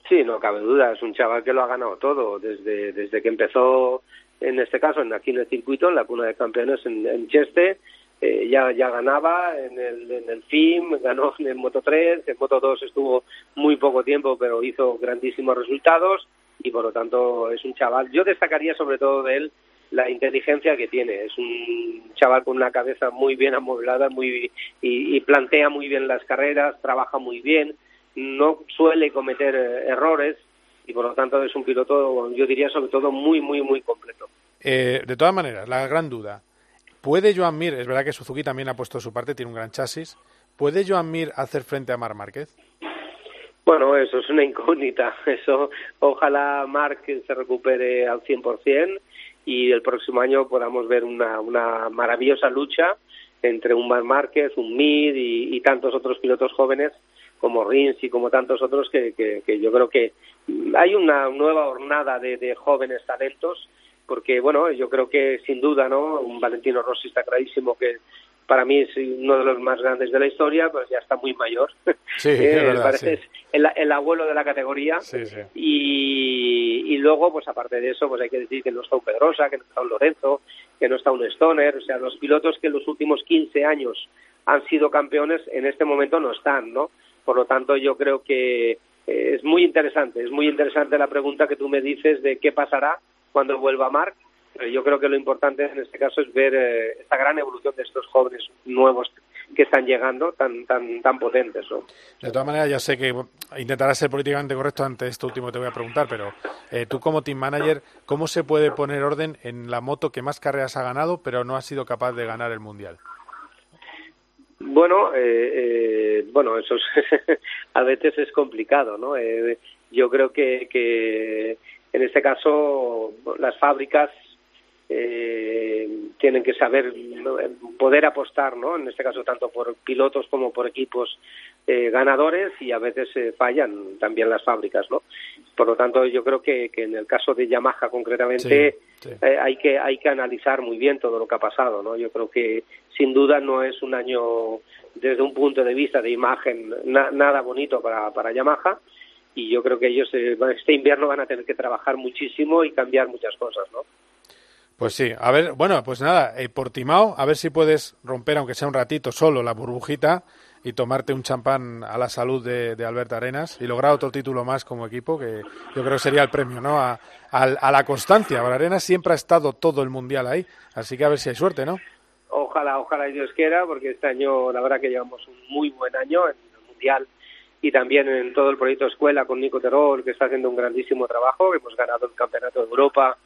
Sí, no cabe duda, es un chaval que lo ha ganado todo, desde, desde que empezó, en este caso, en, aquí en el circuito, en la cuna de campeones en, Cheste, eh, ya, ya ganaba en el, en el FIM, ganó en el Moto 3, en Moto 2 estuvo muy poco tiempo, pero hizo grandísimos resultados y por lo tanto es un chaval. Yo destacaría sobre todo de él la inteligencia que tiene. Es un chaval con una cabeza muy bien amueblada muy, y plantea muy bien las carreras, trabaja muy bien no suele cometer errores y por lo tanto es un piloto, yo diría sobre todo muy, muy, muy completo. Eh, de todas maneras, la gran duda, ¿puede Joan Mir, es verdad que Suzuki también ha puesto su parte, tiene un gran chasis, ¿puede Joan Mir hacer frente a Mar Márquez? Bueno, eso es una incógnita. Eso, ojalá Marc se recupere al 100% y el próximo año podamos ver una, una maravillosa lucha entre un Mar Márquez, un Mir y tantos otros pilotos jóvenes como Rins y como tantos otros que, que, yo creo que hay una nueva hornada de, de, jóvenes talentos porque bueno yo creo que sin duda no un Valentino Rossi está clarísimo que para mí es uno de los más grandes de la historia pues ya está muy mayor. Sí, eh, parece el, el, abuelo de la categoría. Y, y luego pues aparte de eso pues hay que decir que no está un Pedrosa que no está un Lorenzo que no está un Stoner o sea los pilotos que en los últimos 15 años han sido campeones en este momento no están no por lo tanto, yo creo que eh, es muy interesante, es muy interesante la pregunta que tú me dices de qué pasará cuando vuelva Marc. Pero yo creo que lo importante en este caso es ver eh, esta gran evolución de estos jóvenes nuevos que están llegando tan tan tan potentes. De todas maneras, ya sé que intentarás ser políticamente correcto ante esto último te voy a preguntar, pero eh, tú como team manager, ¿cómo se puede poner orden en la moto que más carreras ha ganado, pero no ha sido capaz de ganar el mundial? Bueno, eh, eh, bueno, eso a veces es complicado, ¿no? Eh, yo creo que, que en este caso las fábricas eh, tienen que saber poder apostar, ¿no? En este caso tanto por pilotos como por equipos eh, ganadores y a veces eh, fallan también las fábricas, ¿no? Por lo tanto, yo creo que, que en el caso de Yamaha concretamente eh, hay que hay que analizar muy bien todo lo que ha pasado, ¿no? Yo creo que sin duda no es un año desde un punto de vista de imagen nada bonito para, para Yamaha y yo creo que ellos este invierno van a tener que trabajar muchísimo y cambiar muchas cosas, ¿no? Pues sí, a ver, bueno, pues nada, eh, por Timao, a ver si puedes romper, aunque sea un ratito solo, la burbujita y tomarte un champán a la salud de, de Alberto Arenas y lograr otro título más como equipo, que yo creo sería el premio, ¿no? A, a, la constancia. Arenas siempre ha estado todo el mundial ahí, así que a ver si hay suerte, ¿no? Ojalá, ojalá Dios quiera, porque este año, la verdad que llevamos un muy buen año en el mundial y también en todo el proyecto Escuela con Nico Terol, que está haciendo un grandísimo trabajo. Hemos ganado el Campeonato de Europa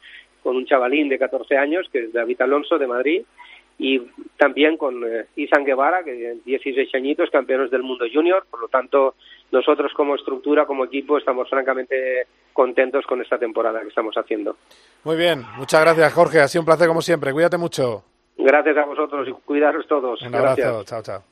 con un chavalín de 14 años, que es David Alonso de Madrid, y también con eh, Izan Guevara, que tiene 16 añitos, campeones del mundo junior. Por lo tanto, nosotros como estructura, como equipo, estamos francamente contentos con esta temporada que estamos haciendo. Muy bien, muchas gracias Jorge, ha sido un placer como siempre. Cuídate mucho. Gracias a vosotros y cuidaros todos. Un abrazo, chao, chao.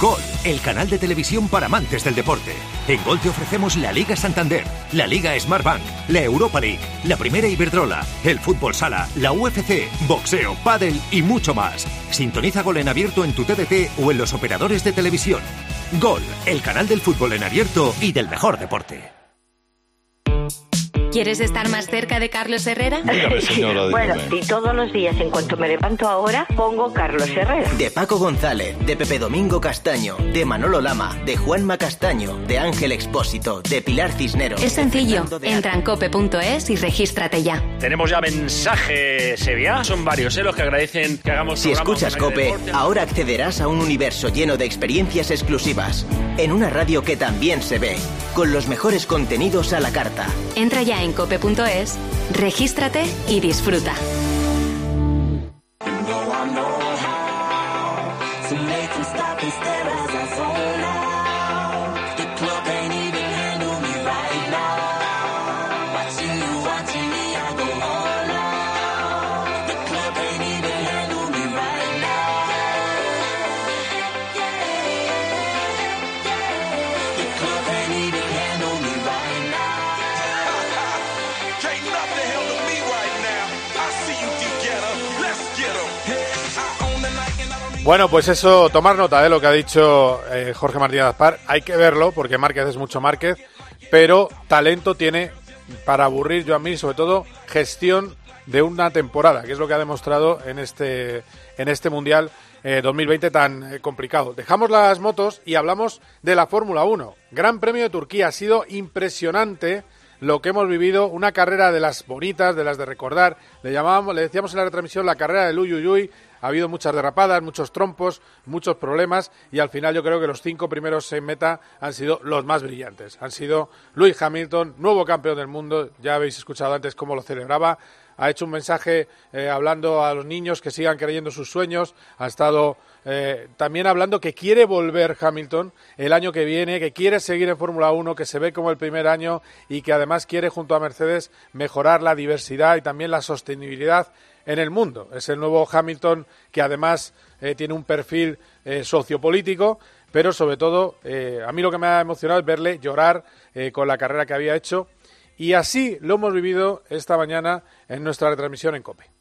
Gol, el canal de televisión para amantes del deporte. En Gol te ofrecemos la Liga Santander, la Liga Smartbank, la Europa League, la Primera Iberdrola, el Fútbol Sala, la UFC, boxeo, pádel y mucho más. Sintoniza Gol en abierto en tu TDT o en los operadores de televisión. Gol, el canal del fútbol en abierto y del mejor deporte. ¿Quieres estar más cerca de Carlos Herrera? bueno, y todos los días, en cuanto me levanto ahora, pongo Carlos Herrera. De Paco González, de Pepe Domingo Castaño, de Manolo Lama, de Juanma Castaño, de Ángel Expósito, de Pilar Cisneros. Es sencillo. Entra en cope.es y regístrate ya. Tenemos ya mensajes, Sevilla. Son varios, ¿eh? Los que agradecen que hagamos Si escuchas Cope, ahora accederás a un universo lleno de experiencias exclusivas. En una radio que también se ve. Con los mejores contenidos a la carta. Entra ya en cope.es, regístrate y disfruta. Bueno, pues eso, tomar nota de lo que ha dicho eh, Jorge Martínez Aspar. Hay que verlo, porque Márquez es mucho Márquez, pero talento tiene para aburrir yo a mí, sobre todo gestión de una temporada, que es lo que ha demostrado en este, en este Mundial 2020 eh, tan eh, complicado. Dejamos las motos y hablamos de la Fórmula 1. Gran Premio de Turquía ha sido impresionante lo que hemos vivido, una carrera de las bonitas, de las de recordar. Le llamábamos, le decíamos en la retransmisión la carrera del Uyuyuy, ha habido muchas derrapadas, muchos trompos, muchos problemas y al final yo creo que los cinco primeros en meta han sido los más brillantes. Han sido Luis Hamilton, nuevo campeón del mundo, ya habéis escuchado antes cómo lo celebraba, ha hecho un mensaje eh, hablando a los niños que sigan creyendo sus sueños, ha estado eh, también hablando que quiere volver Hamilton el año que viene, que quiere seguir en Fórmula 1, que se ve como el primer año y que además quiere junto a Mercedes mejorar la diversidad y también la sostenibilidad en el mundo. Es el nuevo Hamilton que además eh, tiene un perfil eh, sociopolítico, pero sobre todo eh, a mí lo que me ha emocionado es verle llorar con la carrera que había hecho y así lo hemos vivido esta mañana en nuestra retransmisión en COPE.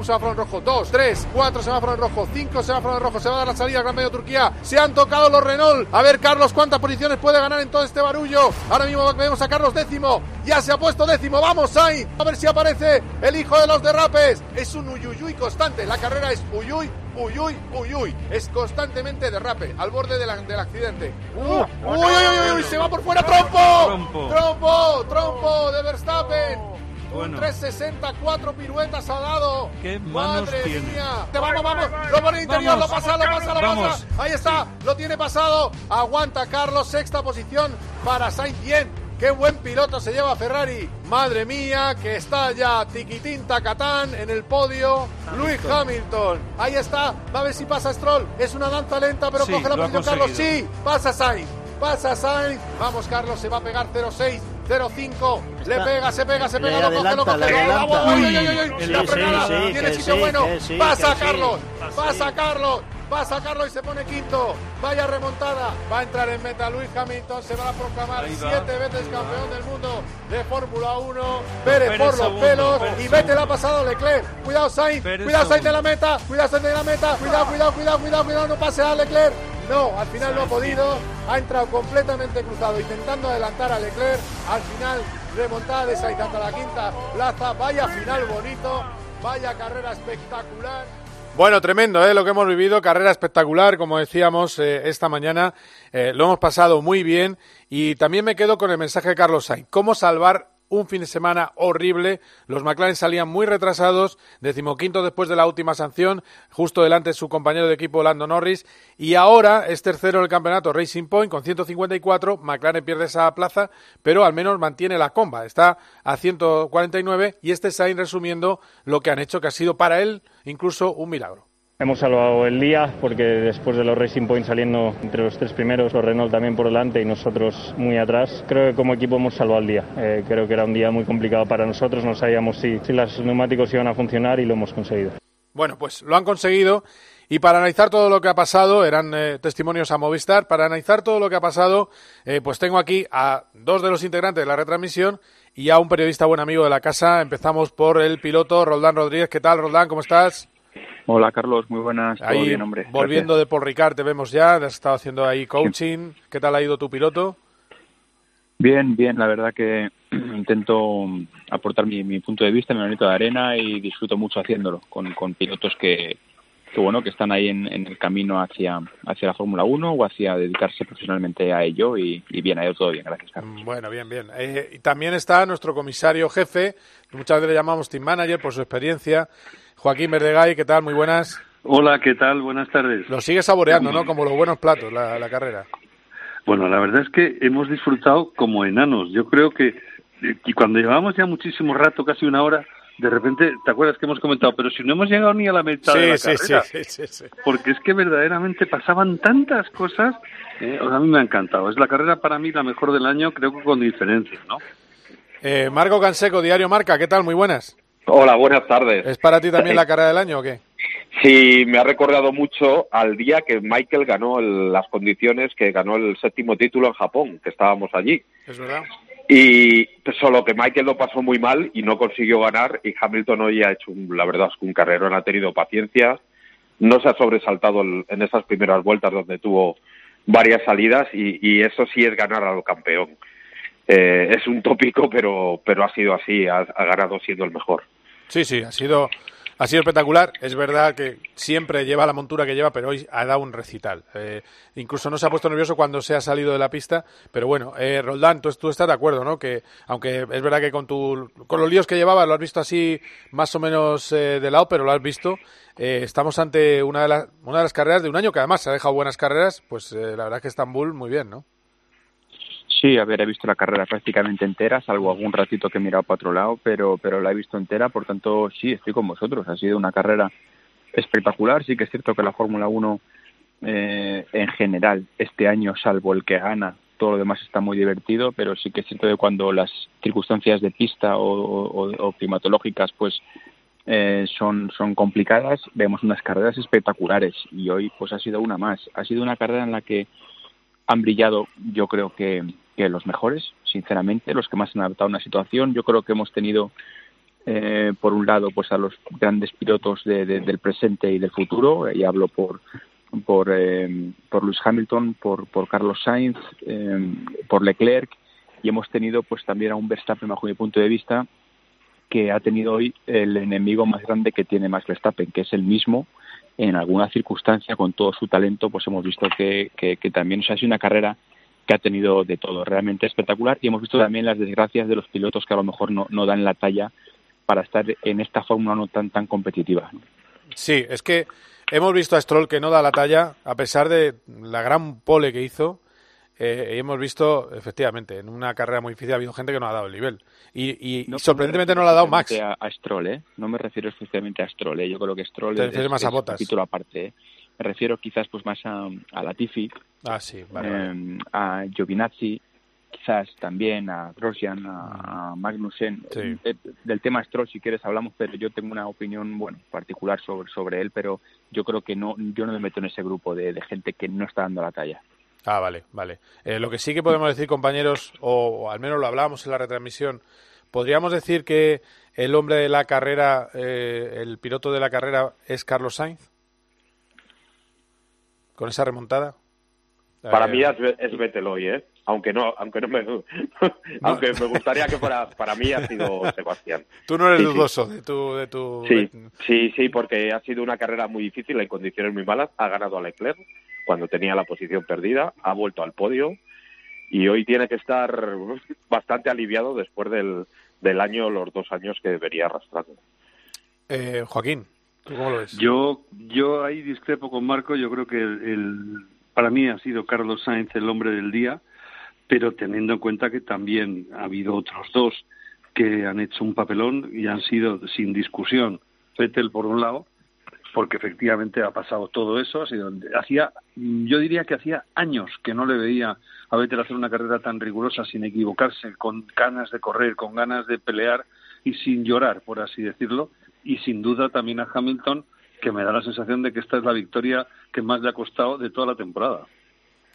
Un semáforo en rojo, dos, tres, cuatro semáforos en rojo, cinco semáforos en rojo, se va a dar la salida al Gran Medio Turquía, se han tocado los Renault, a ver Carlos cuántas posiciones puede ganar en todo este barullo, ahora mismo vemos a Carlos décimo, ya se ha puesto décimo, vamos ahí, a ver si aparece el hijo de los derrapes, es un uyuyuy constante, la carrera es uyuy, uyuy, uyuy, es constantemente derrape, al borde del, accidente, uh, uy, uy, uy, uy, se va por fuera, trompo, trompo, trompo de Verstappen, un 360, piruetas ha dado. ¡Qué Madre mía! Vamos, vamos, lo pone interior, lo pasa, lo pasa, lo pasa. Ahí está, lo tiene pasado. Aguanta Carlos, sexta posición para Sainz. Bien, qué buen piloto se lleva Ferrari. Madre mía, que está ya Tiquitín Tacatán en el podio. Luis Hamilton. Ahí está, va a ver si pasa Stroll. Es una danza lenta, pero coge la posición Carlos. Sí, pasa Sainz. Pasa Sainz. Vamos, Carlos, se va a pegar 0-6. 0-5, le pega, se pega, se pega, lo coge, lo coge, la frenada, tiene sitio bueno, pasa Carlos, pasa Carlos, pasa Carlos y se pone quinto, vaya remontada, va a entrar en meta Luis Hamilton, se va a proclamar siete veces campeón del mundo de Fórmula 1, Pérez por los pelos. Y vete la pasado Leclerc, cuidado Sainz, cuidado Sainz de la meta, cuidado Sainz de la meta, cuidado, cuidado, cuidado, cuidado, cuidado, no pase a Leclerc, no, al final no ha podido, ha entrado completamente cruzado, intentando adelantar a Leclerc. Al final, remontada de Sainz hasta la quinta plaza. Vaya final bonito, vaya carrera espectacular. Bueno, tremendo, ¿eh? lo que hemos vivido, carrera espectacular, como decíamos eh, esta mañana, eh, lo hemos pasado muy bien y también me quedo con el mensaje de Carlos Sainz, cómo salvar un fin de semana horrible. Los McLaren salían muy retrasados, decimoquinto después de la última sanción, justo delante de su compañero de equipo Lando Norris. Y ahora es tercero el campeonato Racing Point con 154. McLaren pierde esa plaza, pero al menos mantiene la comba. Está a 149 y este Sainz resumiendo lo que han hecho, que ha sido para él incluso un milagro. Hemos salvado el día porque después de los Racing Points saliendo entre los tres primeros, los Renault también por delante y nosotros muy atrás, creo que como equipo hemos salvado el día. Eh, creo que era un día muy complicado para nosotros, no sabíamos si, si los neumáticos iban a funcionar y lo hemos conseguido. Bueno, pues lo han conseguido y para analizar todo lo que ha pasado, eran eh, testimonios a Movistar, para analizar todo lo que ha pasado, eh, pues tengo aquí a dos de los integrantes de la retransmisión y a un periodista buen amigo de la casa. Empezamos por el piloto Roldán Rodríguez. ¿Qué tal, Roldán? ¿Cómo estás? Hola Carlos, muy buenas. Ahí, bien, hombre. Volviendo de Paul Ricard, te vemos ya, has estado haciendo ahí coaching. ¿Qué tal ha ido tu piloto? Bien, bien, la verdad que intento aportar mi, punto de vista, mi granito de arena y disfruto mucho haciéndolo con, con pilotos que, que, bueno, que están ahí en, el camino hacia, hacia la Fórmula 1 o hacia dedicarse profesionalmente a ello y, bien, ha ido todo bien, gracias Carlos. Bueno, bien, bien. Eh, y también está nuestro comisario jefe, muchas veces le llamamos team manager por su experiencia, Joaquín Verdegay, ¿qué tal? Muy buenas. Hola, ¿qué tal? Buenas tardes. Lo sigue saboreando, ¿no? Como los buenos platos, la, carrera. Bueno, la verdad es que hemos disfrutado como enanos. Yo creo que y cuando llevábamos ya muchísimo rato, casi una hora, de repente, ¿te acuerdas que hemos comentado? Pero si no hemos llegado ni a la mitad de la sí, carrera. Sí, sí, sí, Porque es que verdaderamente pasaban tantas cosas. Eh, a mí me ha encantado. Es la carrera para mí la mejor del año, creo que con diferencia, ¿no? Eh, Marco Canseco, Diario Marca, ¿qué tal? Muy buenas. Hola, buenas tardes. ¿Es para ti también la cara del año o qué? Sí, me ha recordado mucho al día que Michael ganó las condiciones, que ganó el séptimo título en Japón, que estábamos allí. Es verdad. Y solo que Michael lo pasó muy mal y no consiguió ganar y Hamilton hoy ha hecho, la verdad, es que un carrerón, ha tenido paciencia, no se ha sobresaltado en esas primeras vueltas donde tuvo varias salidas y, eso sí es ganar al campeón. Eh, es un tópico, pero, pero ha sido así, ha ganado siendo el mejor. Sí, sí, ha sido, ha sido espectacular. Es verdad que siempre lleva la montura que lleva, pero hoy ha dado un recital. Eh, incluso no se ha puesto nervioso cuando se ha salido de la pista. Pero bueno, eh, Roldán, tú, estás de acuerdo, ¿no? Que aunque es verdad que con, tu, con los líos que llevaba lo has visto así más o menos eh, de lado, pero lo has visto. Eh, estamos ante una de, las, una de las carreras de un año que además se ha dejado buenas carreras. Pues la verdad que Estambul muy bien, ¿no? Sí, haber he visto la carrera prácticamente entera, salvo algún ratito que he mirado para otro lado, pero, pero la he visto entera, por tanto, sí, estoy con vosotros. Ha sido una carrera espectacular. Sí que es cierto que la Fórmula 1 eh, en general, este año, salvo el que gana, todo lo demás está muy divertido, pero sí que es cierto que cuando las circunstancias de pista o, climatológicas pues eh, son, son complicadas, vemos unas carreras espectaculares y hoy pues ha sido una más. Ha sido una carrera en la que han brillado, yo creo que, los mejores, sinceramente, los que más han adaptado a una situación. Yo creo que hemos tenido, eh, por un lado, pues a los grandes pilotos del presente y del futuro, y hablo por por, eh, por Lewis Hamilton, por, por Carlos Sainz, eh, por Leclerc, y hemos tenido pues también a un Verstappen, bajo mi punto de vista, que ha tenido hoy el enemigo más grande que tiene Max Verstappen, que es el mismo en alguna circunstancia, con todo su talento, pues hemos visto que, que, también ha sido una carrera que ha tenido de todo, realmente espectacular, y hemos visto también las desgracias de los pilotos que a lo mejor no, no dan la talla para estar en esta fórmula no tan, tan competitiva. Sí, es que hemos visto a Stroll que no da la talla, a pesar de la gran pole que hizo, eh, hemos visto, efectivamente, en una carrera muy difícil ha habido gente que no ha dado el nivel. Y, sorprendentemente no lo ha dado Max. A, a, Stroll, ¿eh? No me refiero especialmente a Stroll, ¿eh? Yo creo que Stroll Te es, más a Botas. título aparte, ¿eh? Me refiero quizás pues más a, a Latifi, ah, sí, vale, em, a Giovinazzi, quizás también a Grosjean, a, Magnussen. Sí. Eh, del tema Stroll, si quieres, hablamos, pero yo tengo una opinión, bueno, particular sobre, sobre él, pero yo creo que no, yo no me meto en ese grupo de, de gente que no está dando la talla. Ah, vale, vale. Eh, lo que sí que podemos decir, compañeros, o, al menos lo hablábamos en la retransmisión, podríamos decir que el hombre de la carrera, eh, el piloto de la carrera es Carlos Sainz. Con esa remontada. Para mí es, es Vettel hoy, ¿eh? Aunque no, aunque no me, aunque me gustaría que para, para mí ha sido Sebastián. Tú no eres dudoso de tu, de tu. Sí, sí, sí, porque ha sido una carrera muy difícil, en condiciones muy malas. Ha ganado a Leclerc, cuando tenía la posición perdida, ha vuelto al podio y hoy tiene que estar bastante aliviado después del, del año, los dos años que debería arrastrando. Eh, Joaquín, Yo, yo ahí discrepo con Marco, yo creo que el, para mí ha sido Carlos Sainz el hombre del día, pero teniendo en cuenta que también ha habido otros dos que han hecho un papelón y han sido sin discusión Vettel por un lado porque efectivamente ha pasado todo eso. Ha sido, hacía, yo diría que hacía años que no le veía a Vettel hacer una carrera tan rigurosa sin equivocarse, con ganas de correr, con ganas de pelear y sin llorar, por así decirlo. Y sin duda también a Hamilton, que me da la sensación de que esta es la victoria que más le ha costado de toda la temporada.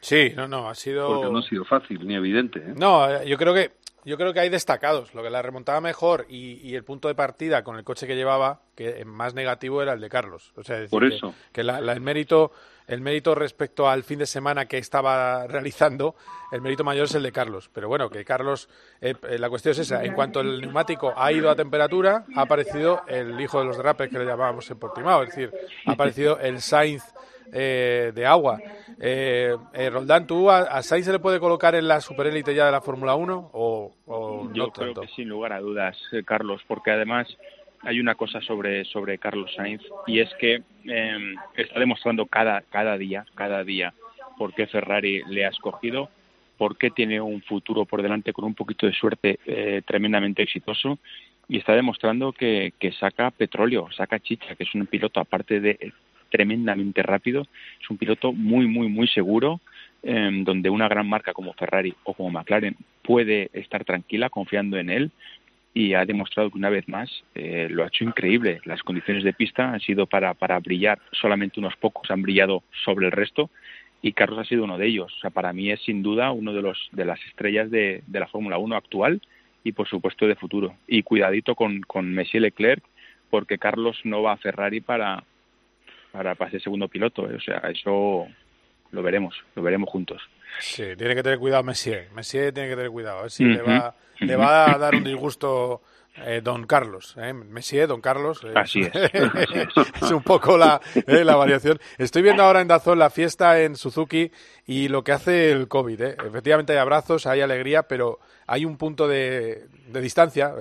Sí, no, no, ha sido. Porque no ha sido fácil ni evidente. ¿eh? No, yo creo que yo creo que hay destacados. Lo que la remontaba mejor y, el punto de partida con el coche que llevaba, que más negativo era el de Carlos. O sea, Por eso. Que, el, mérito, el mérito respecto al fin de semana que estaba realizando, el mérito mayor es el de Carlos. Pero bueno, que Carlos, eh, eh, la cuestión es esa. En cuanto el neumático ha ido a temperatura, ha aparecido el hijo de los derrapes que le llamábamos en Portimao. Es decir, ha aparecido el Sainz eh, de agua. Eh, eh, Roldán, ¿tú a, Sainz se le puede colocar en la superélite ya de la Fórmula 1 o, Yo creo que sin lugar a dudas, eh, Carlos, porque además hay una cosa sobre, sobre Carlos Sainz y es que em, está demostrando cada, cada día, cada día, por qué Ferrari le ha escogido, por qué tiene un futuro por delante con un poquito de suerte tremendamente exitoso y está demostrando que, saca petróleo, saca chicha, que es un piloto aparte de tremendamente rápido, es un piloto muy, muy, muy seguro, em, donde una gran marca como Ferrari o como McLaren puede estar tranquila confiando en él y ha demostrado que una vez más eh, lo ha hecho increíble. Las condiciones de pista han sido para, para brillar, solamente unos pocos han brillado sobre el resto y Carlos ha sido uno de ellos. O sea, para mí es sin duda uno de, los, de las estrellas de, de la Fórmula 1 actual y por supuesto de futuro. Y cuidadito con, con Messi Leclerc porque Carlos no va a Ferrari para, para, para ser segundo piloto. O sea, eso lo veremos, lo veremos juntos. Sí, tiene que tener cuidado Messier. Messier tiene que tener cuidado. A ver si le, va, le va a dar un disgusto eh, don Carlos, eh, Messier, don Carlos. Eh, Así es. es un poco la, eh, la variación. Estoy viendo ahora en Dazón la fiesta en Suzuki y lo que hace el COVID. Efectivamente hay abrazos, hay alegría, pero hay un punto de, de distancia.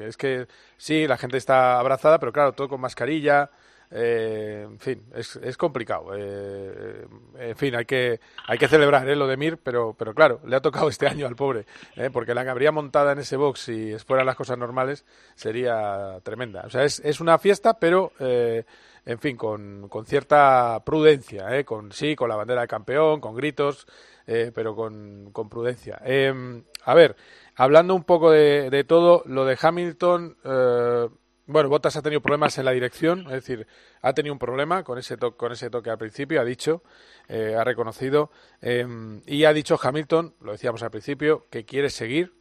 es que sí, la gente está abrazada, pero claro, todo con mascarilla. Eh, en fin, es, complicado. Eh, en fin, hay que, hay que celebrar ¿eh? lo de Mir, pero, pero claro, le ha tocado este año al pobre, ¿eh? porque la que habría montada en ese box si fueran las cosas normales sería tremenda. O sea, es, es una fiesta, pero en fin, con, con cierta prudencia, ¿eh? con, sí, con la bandera de campeón, con gritos, pero con, con prudencia. a ver, hablando un poco de, de todo, lo de Hamilton bueno, Bottas ha tenido problemas en la dirección, es decir, ha tenido un problema con ese, con ese toque al principio, ha dicho, eh, ha reconocido, em, y ha dicho Hamilton, lo decíamos al principio, que quiere seguir,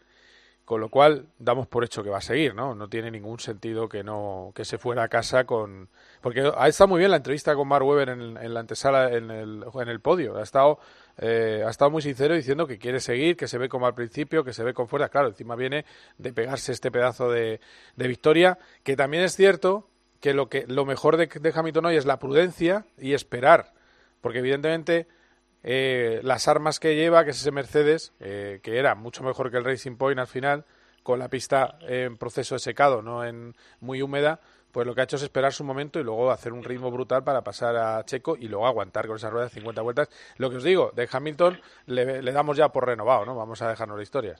con lo cual damos por hecho que va a seguir, ¿no? No tiene ningún sentido que no que se fuera a casa con porque ha estado muy bien la entrevista con Mark Webber en, en la antesala en el, en el podio, ha estado eh, ha estado muy sincero diciendo que quiere seguir, que se ve como al principio, que se ve con fuerza. Claro, encima viene de pegarse este pedazo de, victoria, que también es cierto que lo, que, lo mejor de, de Hamilton hoy es la prudencia y esperar, porque evidentemente eh, las armas que lleva, que es ese Mercedes, eh, que era mucho mejor que el Racing Point al final, con la pista en proceso de secado, no en muy húmeda, pues lo que ha hecho es esperar su momento y luego hacer un ritmo brutal para pasar a Checo y luego aguantar con esa rueda de 50 vueltas. Lo que os digo, de Hamilton le, damos ya por renovado, ¿no? Vamos a dejarnos la historia.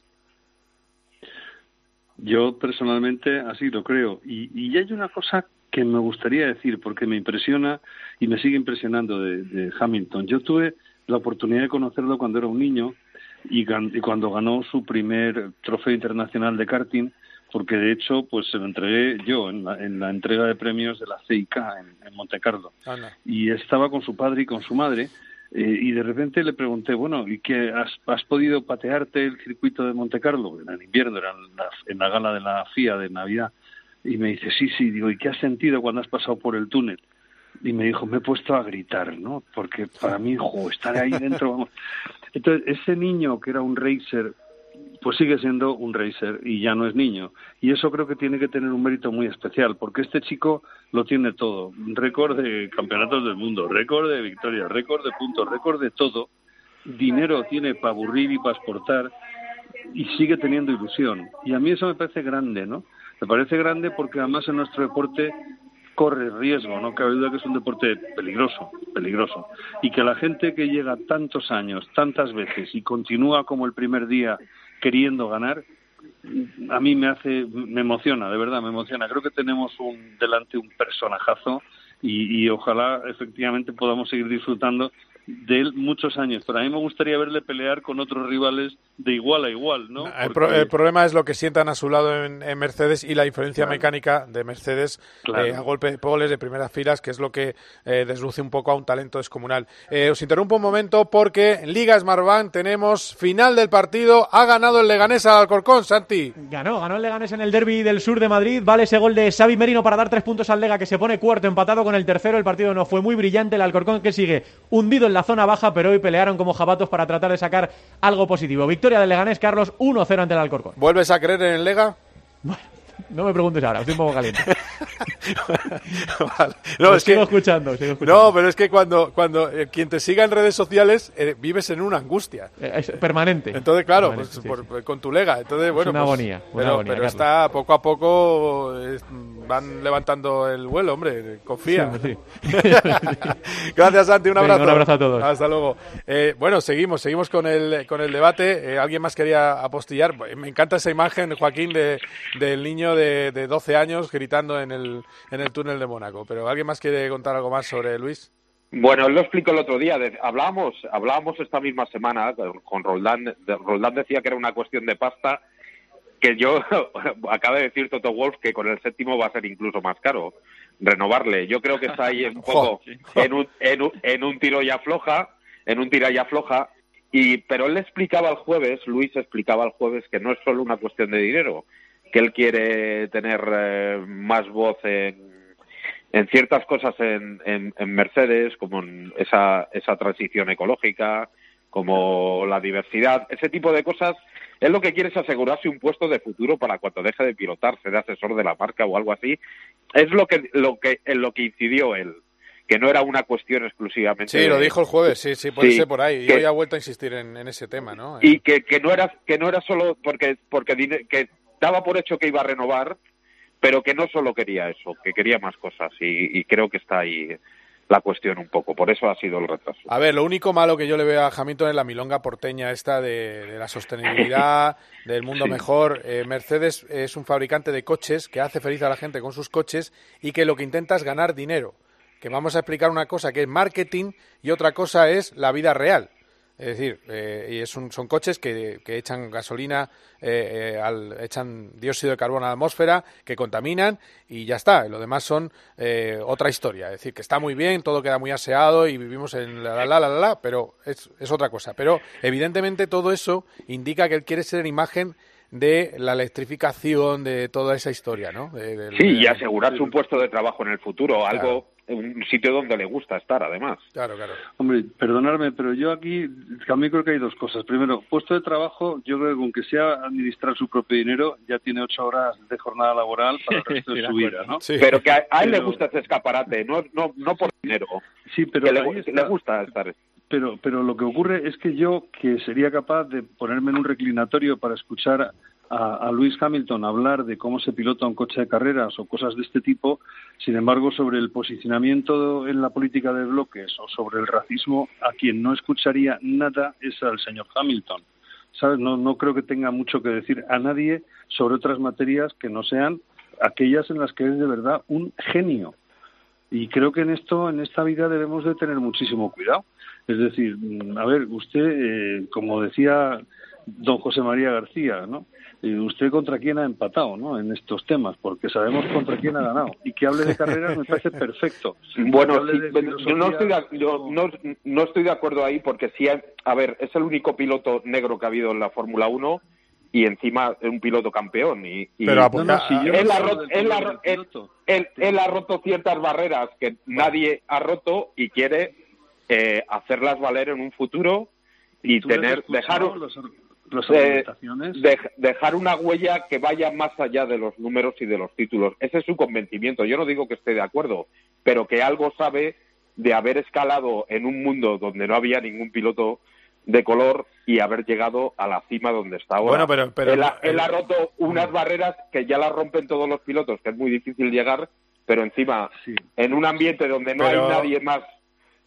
Yo personalmente así lo creo. Y, y hay una cosa que me gustaría decir, porque me impresiona y me sigue impresionando de, Hamilton. Yo tuve la oportunidad de conocerlo cuando era un niño y, y cuando ganó su primer trofeo internacional de karting porque de hecho pues se lo entregué yo en la, entrega de premios de la CIK en, en Monte Carlo. Y estaba con su padre y con su madre eh, y de repente le pregunté bueno y qué has, podido patearte el circuito de Monte Carlo era en invierno era en la, en la gala de la FIA de Navidad. Y me dice sí sí digo y qué has sentido cuando has pasado por el túnel y me dijo me he puesto a gritar no porque para mí jo, estar ahí dentro vamos entonces ese niño que era un racer pues sigue siendo un racer y ya no es niño. Y eso creo que tiene que tener un mérito muy especial, porque este chico lo tiene todo. Récord de campeonatos del mundo, récord de victorias, récord de puntos, récord de todo. Dinero tiene para aburrir y para exportar y sigue teniendo ilusión. Y a mí eso me parece grande, ¿no? Me parece grande porque además en nuestro deporte corre riesgo, no cabe duda que es un deporte peligroso, peligroso. Y que la gente que llega tantos años, tantas veces y continúa como el primer día queriendo ganar, a mí me hace, me emociona, de verdad me emociona. Creo que tenemos un delante un personajazo y, y ojalá efectivamente podamos seguir disfrutando de él muchos años, pero a mí me gustaría verle pelear con otros rivales de igual a igual, ¿no? El, problema es lo que sientan a su lado en, Mercedes y la diferencia mecánica de Mercedes eh, a golpe de poles de primeras filas, que es lo que eh, desluce un poco a un talento descomunal. Eh, os interrumpo un momento porque en Liga Smartbank tenemos final del partido. Ha ganado el Leganés al Alcorcón, Santi. Ganó, ganó el Leganés en el derby del sur de Madrid. Vale ese gol de Xavi Merino para dar tres puntos al Lega, que se pone cuarto empatado con el tercero. El partido no fue muy brillante. El Alcorcón que sigue hundido en la zona baja, pero hoy pelearon como jabatos para tratar de sacar algo positivo. Victoria del Leganés, Carlos, 1-0 ante el Alcorcón. ¿Vuelves a creer en el Lega? Bueno, no me preguntes ahora, estoy un poco caliente. No, es sigo, escuchando, No, pero es que cuando, cuando eh, quien te siga en redes sociales eh, vives en una angustia. Eh, es permanente. Entonces, claro, pues, con tu lega. Entonces, bueno, una pues, agonía. pero, está poco a poco van levantando el vuelo, hombre. Confía. Gracias, Santi. Un abrazo. un abrazo a todos. Hasta luego. bueno, seguimos, seguimos con el, con el debate. ¿Alguien más quería apostillar? Me encanta esa imagen, Joaquín, de, del niño de, de 12 años gritando en el, en el túnel de Mónaco. Pero ¿alguien más quiere contar algo más sobre Luis? Bueno, lo explico el otro día. hablábamos, hablábamos esta misma semana con Roldán. Roldán decía que era una cuestión de pasta. Que yo acaba de decir Toto Wolf que con el séptimo va a ser incluso más caro renovarle. Yo creo que está ahí un poco en un, en un, en un tiro y afloja, en un tira y afloja. Y, pero él explicaba el jueves, Luis explicaba el jueves que no es solo una cuestión de dinero, que él quiere tener eh, más voz en, en ciertas cosas en, en, Mercedes, como en esa, esa transición ecológica, como la diversidad, ese tipo de cosas. Él lo que quiere es asegurarse un puesto de futuro para cuando deje de pilotar, ser asesor de la marca o algo así. Es lo que, lo que, en lo que incidió él que no era una cuestión exclusivamente. Sí, lo dijo el jueves, sí, sí, puede ser por ahí. y hoy ha vuelto a insistir en, en ese tema, ¿no? Y que, que no era que no era solo porque porque que daba por hecho que iba a renovar, pero que no solo quería eso, que quería más cosas y, creo que está ahí la cuestión un poco. Por eso ha sido el retraso. A ver, lo único malo que yo le veo a Hamilton es la milonga porteña esta de, la sostenibilidad, del mundo mejor. Eh, Mercedes es un fabricante de coches que hace feliz a la gente con sus coches y que lo que intenta es ganar dinero. Que vamos a explicar una cosa que es marketing y otra cosa es la vida real. Es decir, eh, y es son coches que, que echan gasolina, eh, eh, al, echan dióxido de carbono a la atmósfera, que contaminan y ya está. Lo demás son otra historia. Es decir, que está muy bien, todo queda muy aseado y vivimos en la la la la, la pero es, es otra cosa. Pero evidentemente todo eso indica que él quiere ser imagen de la electrificación, de toda esa historia, ¿no? sí, y asegurarse un puesto de trabajo en el futuro, algo un sitio donde le gusta estar, además. Claro, claro. Hombre, perdonadme, pero yo aquí también creo que hay dos cosas. Primero, puesto de trabajo, yo creo que aunque sea administrar su propio dinero, ya tiene ocho horas de jornada laboral para el resto de su vida, ¿no? Pero que a, él le gusta ese escaparate, no, no, no por dinero. Sí, pero le, le, gusta estar. Pero, pero lo que ocurre es que yo, que sería capaz de ponerme en un reclinatorio para escuchar a, a Luis Hamilton hablar de cómo se pilota un coche de carreras o cosas de este tipo, sin embargo, sobre el posicionamiento en la política de bloques o sobre el racismo, a quien no escucharía nada es al señor Hamilton. ¿Sabes? No, no creo que tenga mucho que decir a nadie sobre otras materias que no sean aquellas en las que es de verdad un genio. Y creo que en esto, en esta vida debemos de tener muchísimo cuidado. Es decir, a ver, usted, eh, como decía don José María García, ¿no? ¿Usted contra quién ha empatado ¿no? en estos temas? Porque sabemos contra quién ha ganado. Y que hable de carreras me parece perfecto. Bueno, yo no estoy, de, no, estoy de acuerdo ahí porque sí, a ver, es el único piloto negro que ha habido en la Fórmula 1 y encima es un piloto campeón. Y, Pero él, ha roto, ciertas barreras que nadie ha roto y quiere eh, hacerlas valer en un futuro y tener dejar eh, dejar una huella que vaya más allá de los números y de los títulos. Ese es su convencimiento. Yo no digo que esté de acuerdo, pero que algo sabe de haber escalado en un mundo donde no había ningún piloto de color y haber llegado a la cima donde está ahora. Bueno, pero, él, ha, roto unas barreras que ya las rompen todos los pilotos, que es muy difícil llegar, pero encima en un ambiente donde no hay nadie más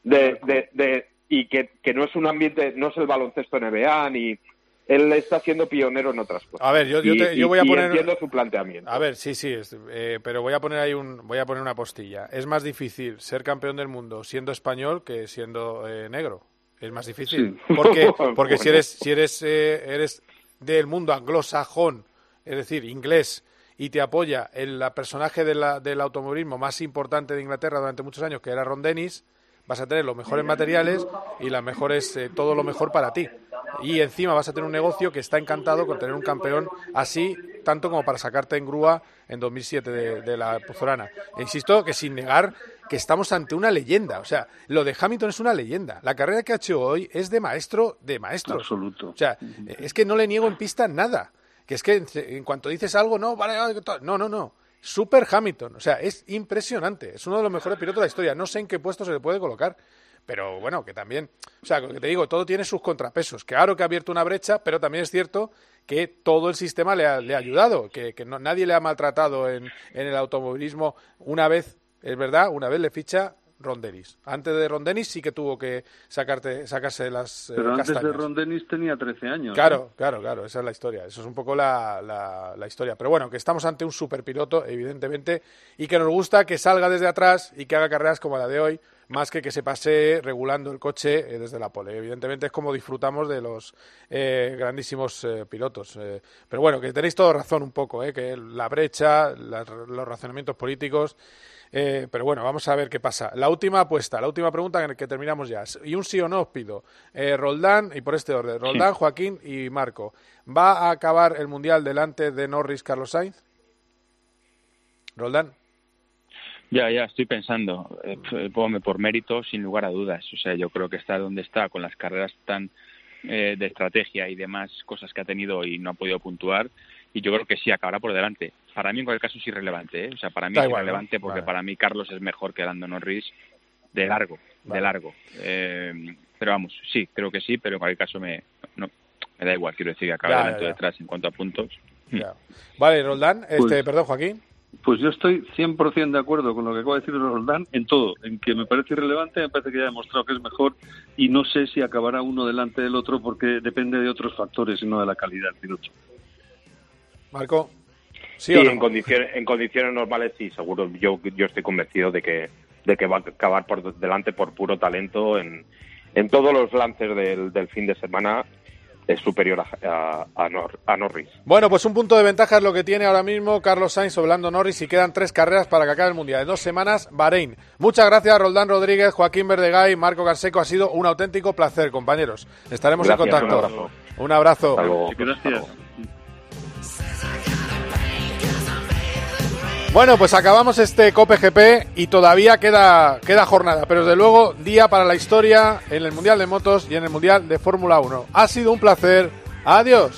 de, de, de y que, que no es un ambiente, no es el baloncesto NBA ni él está siendo pionero en otras cosas. A ver, yo, yo, voy a poner. entiendo su planteamiento. A ver, sí, sí, eh, pero voy a poner ahí un, voy a poner una postilla. Es más difícil ser campeón del mundo siendo español que siendo eh, negro. Es más difícil. Porque, porque si eres, si eres, eh, eres del mundo anglosajón, es decir, inglés, y te apoya el personaje de la, del automovilismo más importante de Inglaterra durante muchos años, que era Ron Dennis, vas a tener los mejores materiales y las mejores, todo lo mejor para ti y encima vas a tener un negocio que está encantado con tener un campeón así, tanto como para sacarte en grúa en 2007 de, la Pozorana. E insisto que sin negar que estamos ante una leyenda, o sea, lo de Hamilton es una leyenda. La carrera que ha hecho hoy es de maestro de maestros. Absoluto. O sea, es que no le niego en pista nada. Que es que en cuanto dices algo, no, vale, no, no, no. Super Hamilton, o sea, es impresionante. Es uno de los mejores pilotos de la historia. No sé en qué puesto se le puede colocar. Pero bueno, que también, o sea, que te digo, todo tiene sus contrapesos. Claro que ha abierto una brecha, pero también es cierto que todo el sistema le ha, le ha ayudado, que, que no, nadie le ha maltratado en, en el automovilismo una vez, es verdad, una vez le ficha Rondenis. Antes de Rondenis sí que tuvo que sacarte, sacarse las eh, Pero antes de Rondenis tenía 13 años. Claro, claro, claro, esa es la historia. Eso es un poco la, la, la, historia. Pero bueno, que estamos ante un superpiloto, evidentemente, y que nos gusta que salga desde atrás y que haga carreras como la de hoy, más que que se pase regulando el coche eh, desde la pole. Evidentemente es como disfrutamos de los eh, grandísimos pilotos. pero bueno, que tenéis toda razón un poco, que la brecha, los razonamientos políticos eh, pero bueno, vamos a ver qué pasa. La última apuesta, la última pregunta en la que terminamos ya. Y un sí o no os pido. Eh, Roldán, y por este orden, Roldán, Joaquín y Marco. ¿Va a acabar el Mundial delante de Norris Carlos Sainz? Roldán. Ya, ya, estoy pensando. Eh, por mérito, sin lugar a dudas. O sea, yo creo que está donde está, con las carreras tan eh, de estrategia y demás cosas que ha tenido y no ha podido puntuar y yo creo que sí acabará por delante. Para mí en cualquier caso es irrelevante, ¿eh? o sea, para mí es irrelevante porque para mí Carlos es mejor que Lando Norris de largo, de largo. Eh, pero vamos, sí, creo que sí, pero en cualquier caso me, no, me da igual, quiero decir que acaba detrás en cuanto a puntos. Vale, Roldán, este, pues perdón, Joaquín. Pues yo estoy 100% de acuerdo con lo que acaba de decir Roldán en todo, en que me parece irrelevante, me parece que ya ha demostrado que es mejor y no sé si acabará uno delante del otro porque depende de otros factores y no de la calidad del piloto. Marco. Sí, en, condiciones, en condiciones normales sí, seguro. Yo, yo estoy convencido de que, de que va a acabar por delante por puro talento en, en todos los lances del, del fin de semana es superior a, a, Norris. Bueno, pues un punto de ventaja es lo que tiene ahora mismo Carlos Sainz sobre Lando Norris y quedan tres carreras para que acabe el Mundial. En dos semanas, Bahrein. Muchas gracias, Roldán Rodríguez, Joaquín Verdegay, Marco Garseco. Ha sido un auténtico placer, compañeros. Estaremos en contacto. Un abrazo. Un abrazo. Gracias. Bueno, pues acabamos este Cope GP y todavía queda, queda jornada, pero desde luego día para la historia en el Mundial de Motos y en el Mundial de Fórmula 1. Ha sido un placer. Adiós.